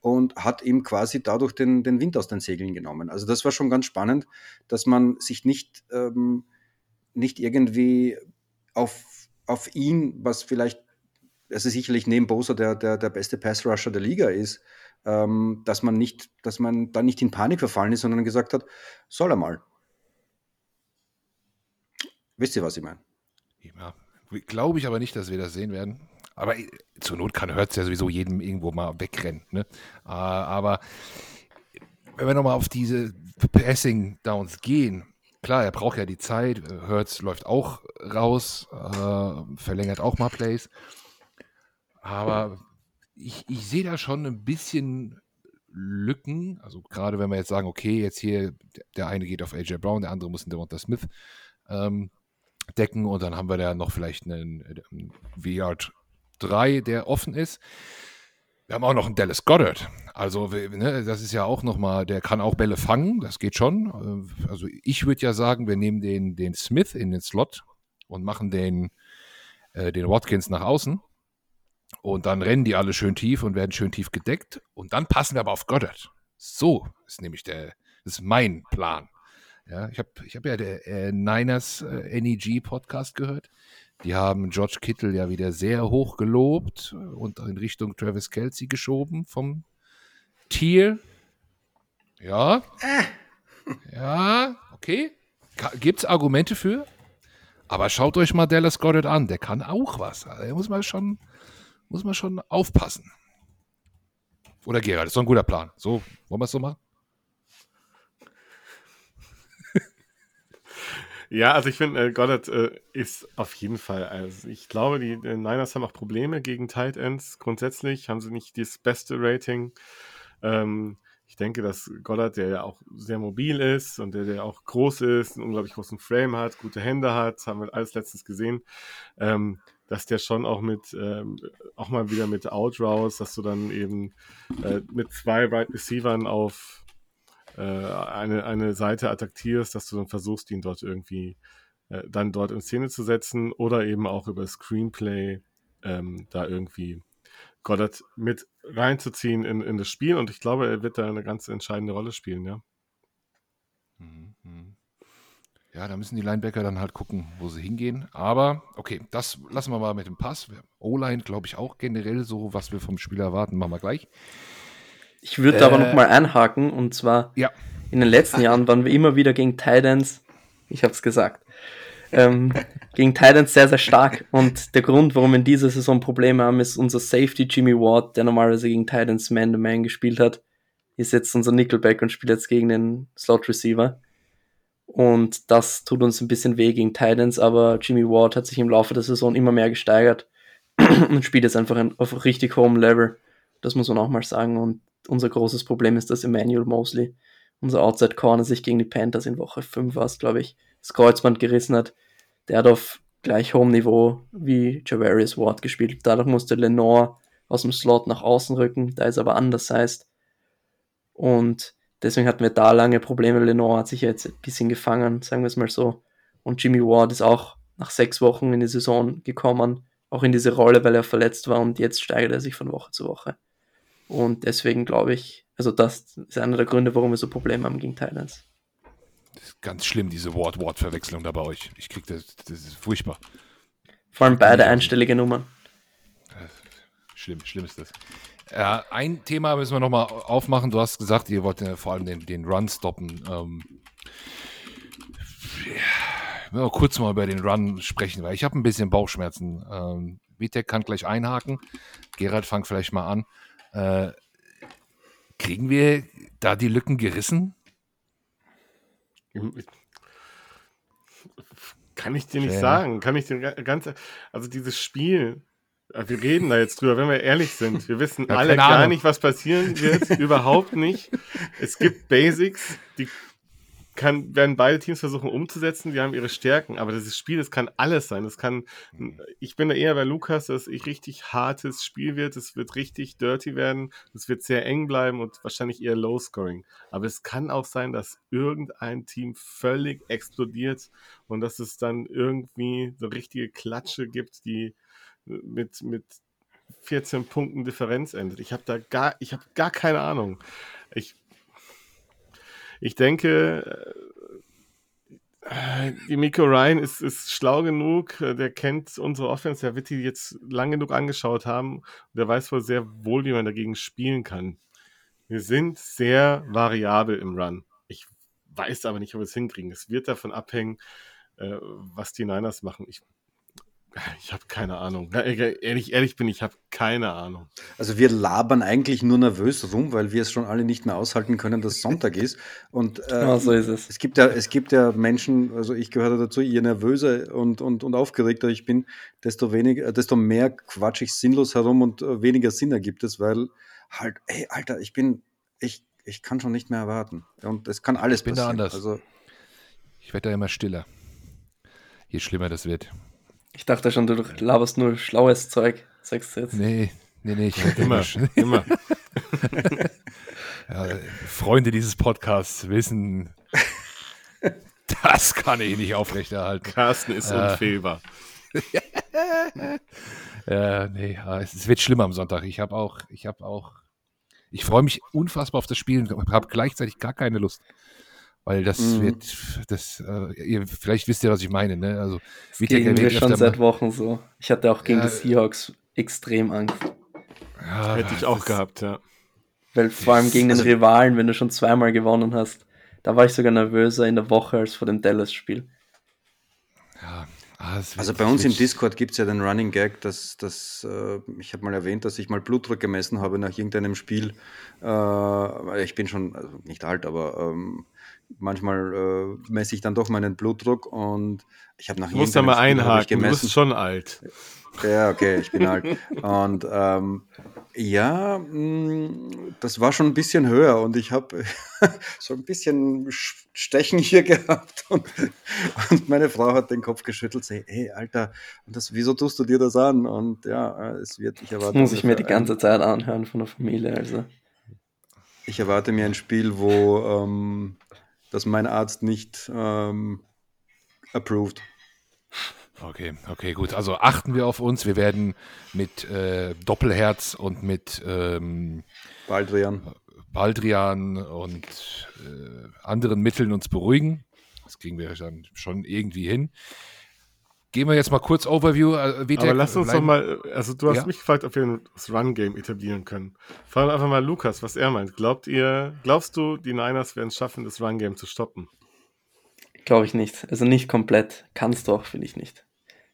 und hat ihm quasi dadurch den, den Wind aus den Segeln genommen. Also das war schon ganz spannend, dass man sich nicht, ähm, nicht irgendwie auf, auf ihn, was vielleicht, also sicherlich neben Bosa der, der, der beste Pass-Rusher der Liga ist, ähm, dass man nicht, dass man da nicht in Panik verfallen ist, sondern gesagt hat, soll er mal. Wisst ihr, was ich meine? Ja, glaube ich aber nicht, dass wir das sehen werden. Aber äh, zur Not kann Hurts ja sowieso jedem irgendwo mal wegrennen. Ne? Äh, aber wenn wir nochmal auf diese Passing Downs gehen, klar, er braucht ja die Zeit. Hertz läuft auch raus, äh, verlängert auch mal Plays. Aber ich, ich sehe da schon ein bisschen Lücken. Also gerade wenn wir jetzt sagen, okay, jetzt hier, der eine geht auf AJ Brown, der andere muss einen Devonta Smith ähm, decken und dann haben wir da noch vielleicht einen, einen VR 3, der offen ist. Wir haben auch noch einen Dallas Goddard. Also, ne, das ist ja auch nochmal, der kann auch Bälle fangen, das geht schon. Also, ich würde ja sagen, wir nehmen den, den Smith in den Slot und machen den, äh, den Watkins nach außen. Und dann rennen die alle schön tief und werden schön tief gedeckt. Und dann passen wir aber auf Goddard. So ist nämlich der, ist mein Plan. Ja, ich habe ich hab ja der äh, Niners äh, NEG Podcast gehört. Die haben George Kittle ja wieder sehr hoch gelobt und in Richtung Travis Kelsey geschoben vom Tier. Ja. Ja, okay. Gibt es Argumente für? Aber schaut euch mal Dallas Goddard an. Der kann auch was. Also, da muss man schon, muss man schon aufpassen. Oder Gerald, das ist doch ein guter Plan. So, wollen wir es so machen? Ja, also ich finde, äh, Goddard äh, ist auf jeden Fall, also ich glaube, die äh, Niners haben auch Probleme gegen Tight Ends. Grundsätzlich haben sie nicht das beste Rating. Ähm, ich denke, dass Goddard, der ja auch sehr mobil ist und der, der auch groß ist, einen unglaublich großen Frame hat, gute Hände hat, haben wir alles letztens gesehen, ähm, dass der schon auch mit, ähm, auch mal wieder mit Outrouse, dass du dann eben äh, mit zwei Right Receivern auf äh, eine, eine Seite attackierst, dass du dann versuchst, ihn dort irgendwie äh, dann dort in Szene zu setzen oder eben auch über Screenplay ähm, da irgendwie Goddard mit reinzuziehen in, in das Spiel und ich glaube, er wird da eine ganz entscheidende Rolle spielen, ja. Mhm, mhm. Ja, da müssen die Linebacker dann halt gucken, wo sie hingehen. Aber okay, das lassen wir mal mit dem Pass. O-Line, glaube ich, auch generell so, was wir vom Spieler erwarten, machen wir gleich. Ich würde äh, aber noch mal einhaken und zwar ja. in den letzten Jahren waren wir immer wieder gegen Titans, ich habe es gesagt, ähm, gegen Titans sehr, sehr stark und der Grund, warum wir in dieser Saison Probleme haben, ist unser Safety Jimmy Ward, der normalerweise gegen Titans Man-to-Man -Man gespielt hat, ist jetzt unser Nickelback und spielt jetzt gegen den Slot Receiver. Und das tut uns ein bisschen weh gegen Titans, aber Jimmy Ward hat sich im Laufe der Saison immer mehr gesteigert und spielt jetzt einfach auf richtig hohem Level. Das muss man auch mal sagen. Und unser großes Problem ist, dass Emmanuel Mosley, unser Outside Corner, sich gegen die Panthers in Woche 5 war glaube ich, das Kreuzband gerissen hat. Der hat auf gleich hohem Niveau wie Javarius Ward gespielt. Dadurch musste Lenore aus dem Slot nach außen rücken, da ist aber anders heißt. Und deswegen hatten wir da lange Probleme. Lenore hat sich jetzt ein bisschen gefangen, sagen wir es mal so. Und Jimmy Ward ist auch nach sechs Wochen in die Saison gekommen, auch in diese Rolle, weil er verletzt war und jetzt steigert er sich von Woche zu Woche. Und deswegen glaube ich, also das ist einer der Gründe, warum wir so Probleme haben gegen Thailands. Das ist ganz schlimm, diese Wort-Wort-Verwechslung da bei euch. Ich krieg das, das ist furchtbar. Vor allem beide einstellige Nummern. Schlimm, schlimm ist das. Ja, ein Thema müssen wir nochmal aufmachen. Du hast gesagt, ihr wollt ja vor allem den, den Run stoppen. Ähm, ja, kurz mal über den Run sprechen, weil ich habe ein bisschen Bauchschmerzen. Ähm, Vitek kann gleich einhaken. Gerald, fang vielleicht mal an. Äh, kriegen wir da die Lücken gerissen? Kann ich dir nicht ja. sagen. Kann ich dir ganz. Also dieses Spiel, äh, wir reden da jetzt drüber, wenn wir ehrlich sind. Wir wissen ja, alle gar nicht, was passieren wird. überhaupt nicht. Es gibt Basics, die kann, werden beide Teams versuchen umzusetzen, die haben ihre Stärken, aber dieses Spiel, das kann alles sein. Das kann, ich bin da eher bei Lukas, dass es richtig hartes Spiel wird, es wird richtig dirty werden, es wird sehr eng bleiben und wahrscheinlich eher low scoring. Aber es kann auch sein, dass irgendein Team völlig explodiert und dass es dann irgendwie so richtige Klatsche gibt, die mit, mit 14 Punkten Differenz endet. Ich habe da gar, ich habe gar keine Ahnung. Ich ich denke, äh, die Miko Ryan ist, ist schlau genug, äh, der kennt unsere Offense, der wird die jetzt lang genug angeschaut haben der weiß wohl sehr wohl, wie man dagegen spielen kann. Wir sind sehr variabel im Run. Ich weiß aber nicht, ob wir es hinkriegen. Es wird davon abhängen, äh, was die Niners machen. Ich, Ich habe keine Ahnung. Ehrlich, ehrlich bin ich, habe keine Ahnung. Also wir labern eigentlich nur nervös rum, weil wir es schon alle nicht mehr aushalten können, dass Sonntag ist. Und äh, ja, so ist es. Es gibt ja, es gibt ja Menschen, also ich gehöre dazu, je nervöser und, und, und aufgeregter ich bin, desto weniger, desto mehr quatsch ich sinnlos herum und äh, weniger Sinn ergibt es, weil halt, ey, Alter, ich bin, ich, ich kann schon nicht mehr erwarten. Und es kann alles ich bin passieren. da anders. Also, ich werde da immer stiller. Je schlimmer das wird. Ich dachte schon, du laberst nur schlaues Zeug, sagst du jetzt. Nee, nee, nee, ich immer. immer. ja, Freunde dieses Podcasts wissen, das kann ich nicht aufrechterhalten. Carsten ist Äh. unfehlbar. Ja, nee, es wird schlimmer am Sonntag. Ich habe auch, ich habe auch, ich freue mich unfassbar auf das Spiel und habe gleichzeitig gar keine Lust. Weil das Mhm. wird, das, äh, ihr, vielleicht wisst ihr, was ich meine, ne? Also, Das Whittaker gehen wir wird schon seit Wochen so. Ich hatte auch gegen Ja. die Seahawks extrem Angst. Ja, Hätte ich auch gehabt, ja. Weil vor allem gegen den Also- Rivalen, wenn du schon zweimal gewonnen hast, da war ich sogar nervöser in der Woche als vor dem Dallas-Spiel. Ja, ah, wird- also bei uns im wird- Discord gibt es ja den Running Gag, dass, dass äh, ich habe mal erwähnt, dass ich mal Blutdruck gemessen habe nach irgendeinem Spiel. Äh, ich bin schon also nicht alt, aber ähm, manchmal äh, messe ich dann doch meinen Blutdruck und ich habe nach Du musst da irgendeinem mal einhaken. Du bist schon alt. Ja, okay, ich bin alt. Und ähm, ja, mh, das war schon ein bisschen höher und ich habe so ein bisschen Sch- Stechen hier gehabt und, und meine Frau hat den Kopf geschüttelt, say, hey, Alter, und das, wieso tust du dir das an? Und ja, es wird, ich Das erwarte, muss ich mir die ganze Zeit anhören von der Familie. Also. ich erwarte mir ein Spiel, wo ähm, das mein Arzt nicht ähm, approved. Okay, okay, gut. Also achten wir auf uns. Wir werden mit äh, Doppelherz und mit ähm, Baldrian. Baldrian und äh, anderen Mitteln uns beruhigen. Das kriegen wir dann schon irgendwie hin. Gehen wir jetzt mal kurz Overview. Äh, Vitek, Aber lass uns doch mal, also du hast Ja. mich gefragt, ob wir das Run-Game etablieren können. Fragen einfach mal Lukas, was er meint. Glaubt ihr, glaubst du, die Niners werden es schaffen, das Run-Game zu stoppen? Glaube ich nicht. Also nicht komplett. Kannst du auch, finde ich nicht.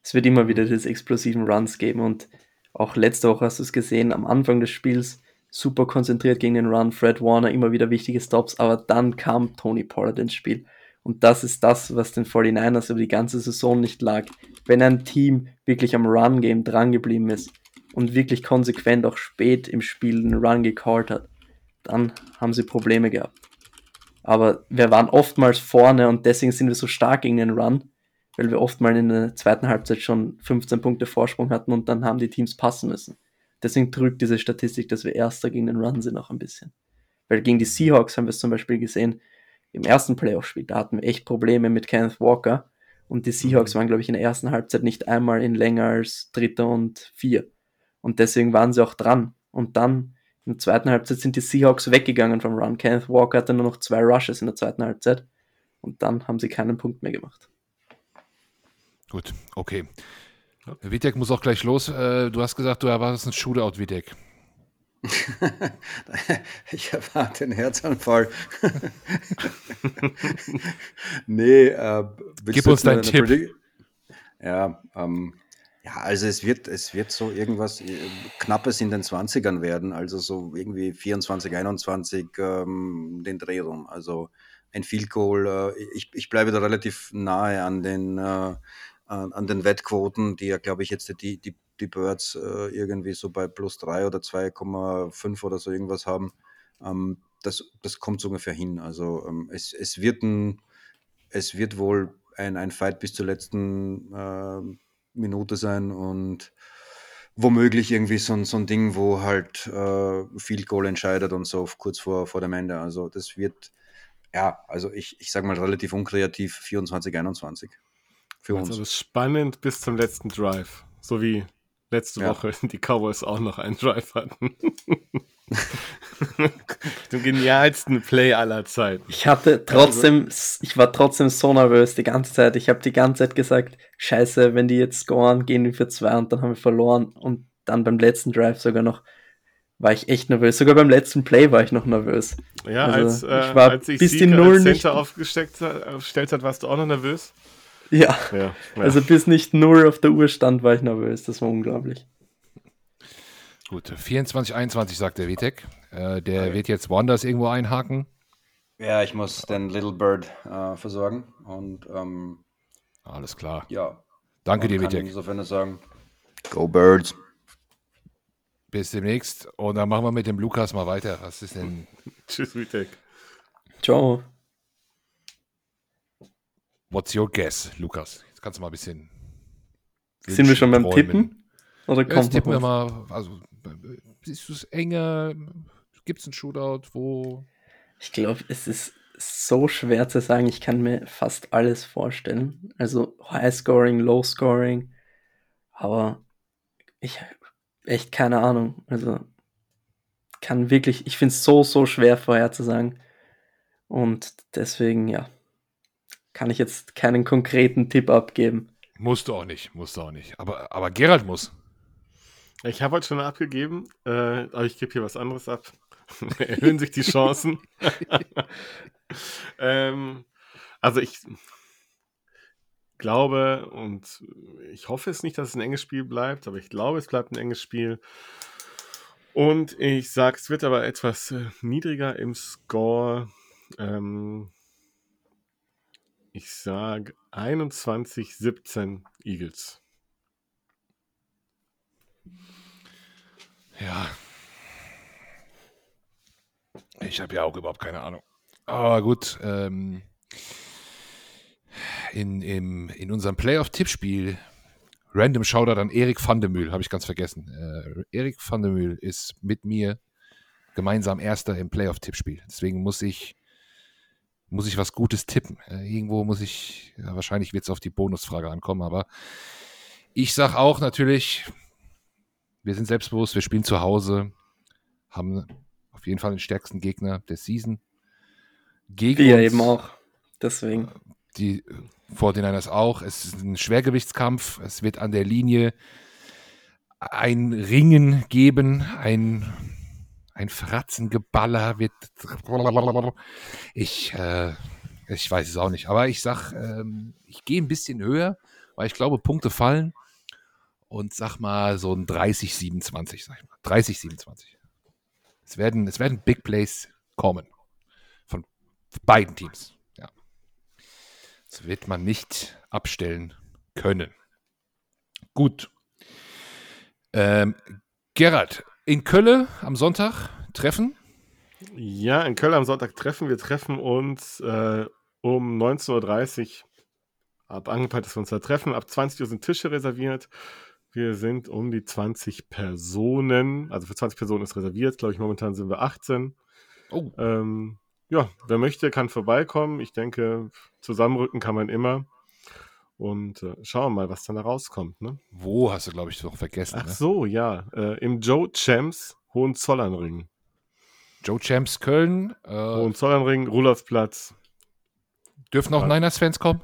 Es wird immer wieder diese explosiven Runs geben und auch letzte Woche hast du es gesehen, am Anfang des Spiels super konzentriert gegen den Run, Fred Warner immer wieder wichtige Stops, aber dann kam Tony Pollard ins Spiel. Und das ist das, was den 49ers über die ganze Saison nicht lag. Wenn ein Team wirklich am Run-Game drangeblieben ist und wirklich konsequent auch spät im Spiel den Run gecallt hat, dann haben sie Probleme gehabt. Aber wir waren oftmals vorne und deswegen sind wir so stark gegen den Run, weil wir oft mal in der zweiten Halbzeit schon 15 Punkte Vorsprung hatten und dann haben die Teams passen müssen. Deswegen trügt diese Statistik, dass wir Erster gegen den Run sind, auch ein bisschen. Weil gegen die Seahawks haben wir es zum Beispiel gesehen, im ersten Playoff-Spiel, da hatten wir echt Probleme mit Kenneth Walker und die Seahawks waren, glaube ich, in der ersten Halbzeit nicht einmal in länger als Dritter und Vier. Und deswegen waren sie auch dran. Und dann in der zweiten Halbzeit sind die Seahawks weggegangen vom Run. Kenneth Walker hatte nur noch zwei Rushes in der zweiten Halbzeit. Und dann haben sie keinen Punkt mehr gemacht. Gut, okay. Vitek muss auch gleich los. Äh, du hast gesagt, du erwartest ein Shootout, Vitek. ich erwarte einen Herzanfall. nee, äh, Gib uns deinen eine Tipp. Predi- Ja, ähm, ja, also es wird, es wird so irgendwas äh, Knappes in den 20ern werden, also so irgendwie 24, 21 ähm, den Dreh rum. Also ein Field Goal, äh, ich, ich bleibe da relativ nahe an den, äh, an, an den Wettquoten, die ja, glaube ich, jetzt die, die, die Birds äh, irgendwie so bei plus 3 oder 2,5 oder so irgendwas haben. Ähm, das, das kommt so ungefähr hin. Also ähm, es, es, wird ein, es wird wohl ein, ein Fight bis zur letzten äh, Minute sein und womöglich irgendwie so, ein- so ein Ding, wo halt äh, Field Goal entscheidet und so kurz vor, vor dem Ende. Also das wird, ja, also ich, ich sage mal relativ unkreativ 24, 21 für Also uns. ist spannend bis zum letzten Drive. So wie letzte Ja. Woche die Cowboys auch noch einen Drive hatten. Dem genialsten Play aller Zeiten. Ich hatte trotzdem, ich war trotzdem so nervös die ganze Zeit. Ich habe die ganze Zeit gesagt, scheiße, wenn die jetzt scoren, gehen wir für zwei und dann haben wir verloren. Und dann beim letzten Drive sogar noch, war ich echt nervös. Sogar beim letzten Play war ich noch nervös. Ja, Also, als, äh, ich war als sich bis die Null als nicht- Center aufgesteckt, aufgestellt hat, warst du auch noch nervös? Ja. ja, ja. also bis nicht null auf der Uhr stand, war ich nervös. Das war unglaublich. Gut, 24, 21 sagt der Vitek. Äh, der okay. wird jetzt woanders irgendwo einhaken. Ja, ich muss den Little Bird äh, versorgen und ähm, alles klar. Ja. Danke dir, Vitek. Insofern sagen, Go Birds. Bis demnächst. Und dann machen wir mit dem Lukas mal weiter. Was ist denn? Tschüss, Vitek. Ciao. What's your guess, Lukas? Jetzt kannst du mal ein bisschen. Sind wir schon beim träumen. Tippen? Oder kommt ja, jetzt tippen wir mal. Also, ist es enger? Gibt es einen Shootout? Wo? Ich glaube, es ist so schwer zu sagen. Ich kann mir fast alles vorstellen. Also High Scoring, Low Scoring. Aber ich habe echt keine Ahnung. Also kann wirklich, ich finde es so, so schwer vorherzusagen. Und deswegen, ja, kann ich jetzt keinen konkreten Tipp abgeben. Musst du auch nicht, musst du auch nicht. Aber, aber Gerald muss. Ich habe heute schon abgegeben, äh, aber ich gebe hier was anderes ab. Erhöhen sich die Chancen. ähm, also ich glaube und ich hoffe es nicht, dass es ein enges Spiel bleibt, aber ich glaube, es bleibt ein enges Spiel. Und ich sage, es wird aber etwas äh, niedriger im Score. Ähm, ich sage 21-17 Eagles. Ja. Ich habe ja auch überhaupt keine Ahnung. Aber gut, ähm, in, im, in unserem Playoff-Tippspiel, random Shoutout an Erik van der Mühl, habe ich ganz vergessen. Äh, Erik van der Mühl ist mit mir gemeinsam Erster im Playoff-Tippspiel. Deswegen muss ich, muss ich was Gutes tippen. Äh, irgendwo muss ich, ja, wahrscheinlich wird es auf die Bonusfrage ankommen, aber ich sage auch natürlich, wir sind selbstbewusst, wir spielen zu Hause, haben auf jeden Fall den stärksten Gegner der Season. Gegen wir uns, eben auch. Deswegen. Die vor den Niners auch. Es ist ein Schwergewichtskampf. Es wird an der Linie ein Ringen geben, ein, ein Fratzengeballer wird. Ich, äh, ich weiß es auch nicht. Aber ich sag, ähm, ich gehe ein bisschen höher, weil ich glaube, Punkte fallen und sag mal so ein 30-27, sag ich mal. 30-27. Es werden, es werden Big Plays kommen. Von beiden Teams. Ja. Das wird man nicht abstellen können. Gut. Ähm, Gerald, in Köln am Sonntag treffen? Ja, in Köln am Sonntag treffen. Wir treffen uns äh, um 19.30 Uhr. Ab angepeilt, dass wir uns da treffen. Ab 20 Uhr sind Tische reserviert. Wir sind um die 20 Personen. Also für 20 Personen ist reserviert. Glaube ich, momentan sind wir 18. Oh. Ähm, ja, wer möchte, kann vorbeikommen. Ich denke, zusammenrücken kann man immer. Und äh, schauen wir mal, was dann da rauskommt. Ne? Wo hast du, glaube ich, noch vergessen? Ach ne? so, ja. Äh, Im Joe Champs Hohenzollernring. Joe Champs Köln. Äh, Hohenzollernring, Rudolfplatz. Dürfen auch Niners-Fans kommen?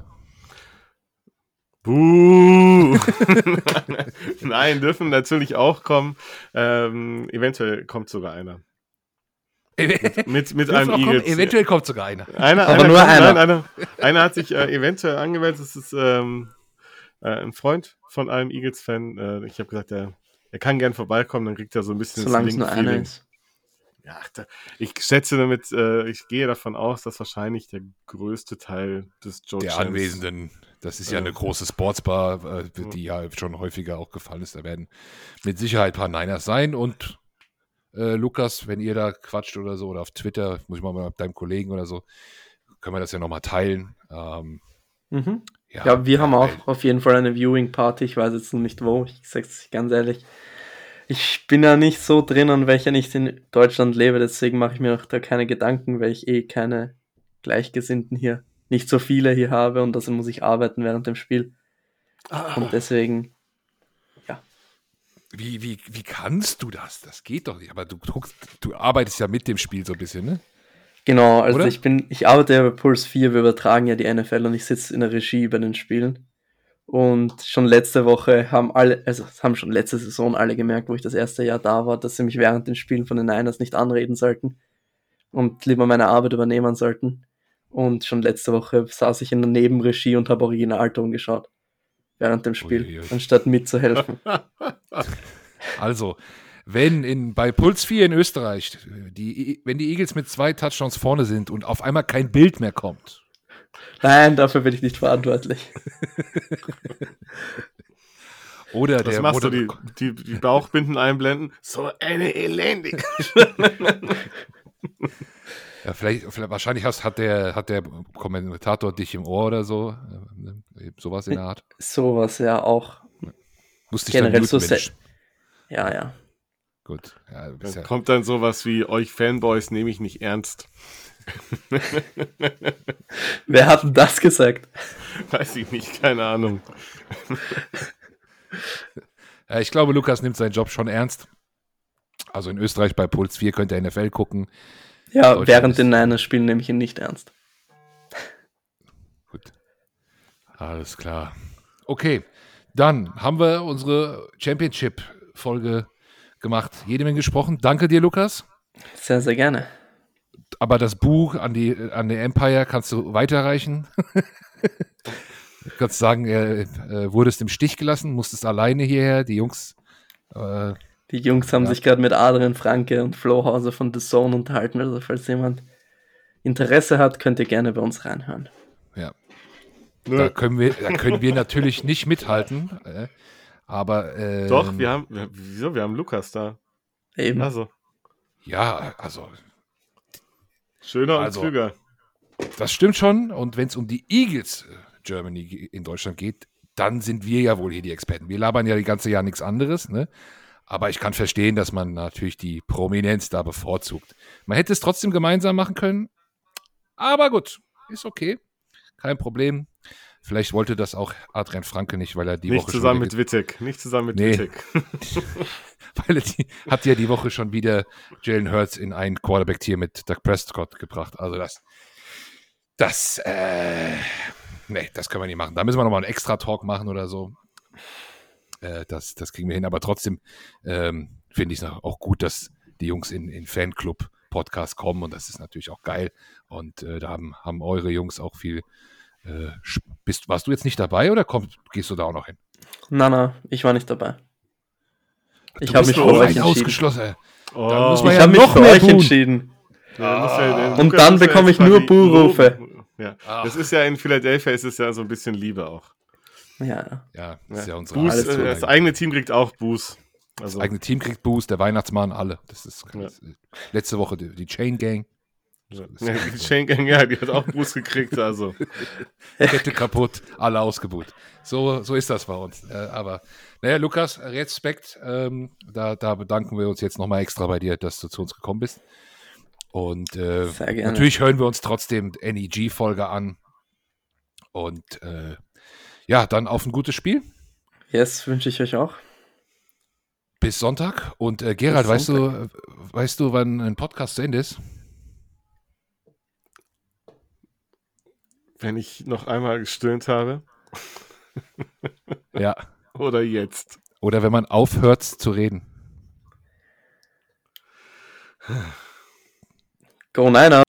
Buh! Nein, dürfen natürlich auch kommen. Ähm, eventuell kommt sogar einer. Mit, mit, einem Eagles. Eventuell kommt sogar einer. einer Aber einer nur kommt, einer. Nein, einer. Einer hat sich äh, eventuell angemeldet. Das ist ähm, äh, ein Freund von einem Eagles-Fan. Äh, ich habe gesagt, er, er kann gern vorbeikommen, dann kriegt er so ein bisschen Solange es nur einer ist. Ja, ich schätze damit, äh, ich gehe davon aus, dass wahrscheinlich der größte Teil des Joe Der Chance, Anwesenden, das ist ja, ja eine große Sportsbar, äh, die ja schon häufiger auch gefallen ist. Da werden mit Sicherheit ein paar Niners sein und äh, Lukas, wenn ihr da quatscht oder so, oder auf Twitter, muss ich mal mit deinem Kollegen oder so, können wir das ja nochmal teilen. Ähm, mhm. ja, ja, wir haben auch auf jeden Fall eine Viewing Party. Ich weiß jetzt noch nicht wo, ich sag's ganz ehrlich ich bin ja nicht so drin, an welcher nicht in Deutschland lebe, deswegen mache ich mir auch da keine Gedanken, weil ich eh keine Gleichgesinnten hier, nicht so viele hier habe und also muss ich arbeiten während dem Spiel. Ah. Und deswegen, ja. Wie, wie, wie kannst du das? Das geht doch nicht. Aber du, du, du arbeitest ja mit dem Spiel so ein bisschen, ne? Genau, also Oder? ich bin, ich arbeite ja bei Pulse 4, wir übertragen ja die NFL und ich sitze in der Regie bei den Spielen. Und schon letzte Woche haben alle, also haben schon letzte Saison alle gemerkt, wo ich das erste Jahr da war, dass sie mich während den Spielen von den Niners nicht anreden sollten und lieber meine Arbeit übernehmen sollten. Und schon letzte Woche saß ich in der Nebenregie und habe Originalton geschaut. Während dem Spiel, Uiuiui. anstatt mitzuhelfen. Also, wenn in, bei Puls 4 in Österreich, die, wenn die Eagles mit zwei Touchdowns vorne sind und auf einmal kein Bild mehr kommt. Nein, dafür bin ich nicht verantwortlich. Oder Was der machst du, die, die, die Bauchbinden einblenden? So eine elendig. ja, vielleicht, vielleicht, wahrscheinlich hast, hat, der, hat der Kommentator dich im Ohr oder so. Äh, sowas in der Art. Sowas, ja, auch. Ich Generell so Ja, ja. Gut. Ja, dann ja kommt dann sowas wie, euch Fanboys nehme ich nicht ernst. Wer hat denn das gesagt? Weiß ich nicht, keine Ahnung. Ja, ich glaube, Lukas nimmt seinen Job schon ernst. Also in Österreich bei Puls 4 könnt ihr NFL gucken. Ja, während den Niners spielen nehme ich ihn nicht ernst. Gut. Alles klar. Okay, dann haben wir unsere Championship-Folge gemacht. Jede Menge gesprochen. Danke dir, Lukas. Sehr, sehr gerne. Aber das Buch an die, an die Empire kannst du weiterreichen. Du kannst sagen, er äh, wurdest im Stich gelassen, musstest alleine hierher, die Jungs. Äh, die Jungs haben ja. sich gerade mit Adrian Franke und Flo Hauser von The Zone unterhalten. Also, falls jemand Interesse hat, könnt ihr gerne bei uns reinhören. Ja. Da können wir, da können wir natürlich nicht mithalten. Äh, aber. Äh, Doch, wir haben. Wieso? Wir haben Lukas da. Eben. Also. Ja, also. Schöner also, und klüger. Das stimmt schon. Und wenn es um die Eagles äh, Germany in Deutschland geht, dann sind wir ja wohl hier die Experten. Wir labern ja die ganze Jahr nichts anderes, ne? Aber ich kann verstehen, dass man natürlich die Prominenz da bevorzugt. Man hätte es trotzdem gemeinsam machen können. Aber gut, ist okay. Kein Problem. Vielleicht wollte das auch Adrian Franke nicht, weil er die nicht Woche zusammen mit Wittek, nicht zusammen mit nee. Wittek. weil er die, hat ja die Woche schon wieder Jalen Hurts in ein Quarterback-Tier mit Doug Prescott gebracht. Also das, das, äh, nee, das können wir nicht machen. Da müssen wir nochmal einen extra Talk machen oder so. Äh, das, das kriegen wir hin. Aber trotzdem ähm, finde ich es auch gut, dass die Jungs in, in Fanclub-Podcast kommen und das ist natürlich auch geil. Und äh, da haben, haben eure Jungs auch viel. Äh, bist, warst du jetzt nicht dabei oder komm, gehst du da auch noch hin? Nein, nein, ich war nicht dabei. Ich habe mich für euch ausgeschlossen. Oh. Dann muss man ich ja habe mich für euch entschieden. Ja, und dann bekomme ich nur Buhrufe. Ja. Das ist ja in Philadelphia ist es ja so ein bisschen Liebe auch. Ja. Ja, das ist ja unsere Boost, äh, Das eigene Team kriegt auch Boost. Also. Das eigene Team kriegt Boost, der Weihnachtsmann, alle. Das ist ja. letzte Woche die, die Chain Gang. Ja, die Chain Gang, ja, die hat auch Boost gekriegt, also. Kette kaputt, alle ausgebucht. So, so ist das bei uns. Äh, aber, naja, Lukas, Respekt. Ähm, da, da bedanken wir uns jetzt nochmal extra bei dir, dass du zu uns gekommen bist. Und äh, natürlich hören wir uns trotzdem NEG-Folge an. Und äh, ja, dann auf ein gutes Spiel. Yes, wünsche ich euch auch. Bis Sonntag. Und äh, Gerald, weißt du, weißt du, wann ein Podcast zu Ende ist? Wenn ich noch einmal gestöhnt habe. ja. Oder jetzt. Oder wenn man aufhört zu reden. Go Niner!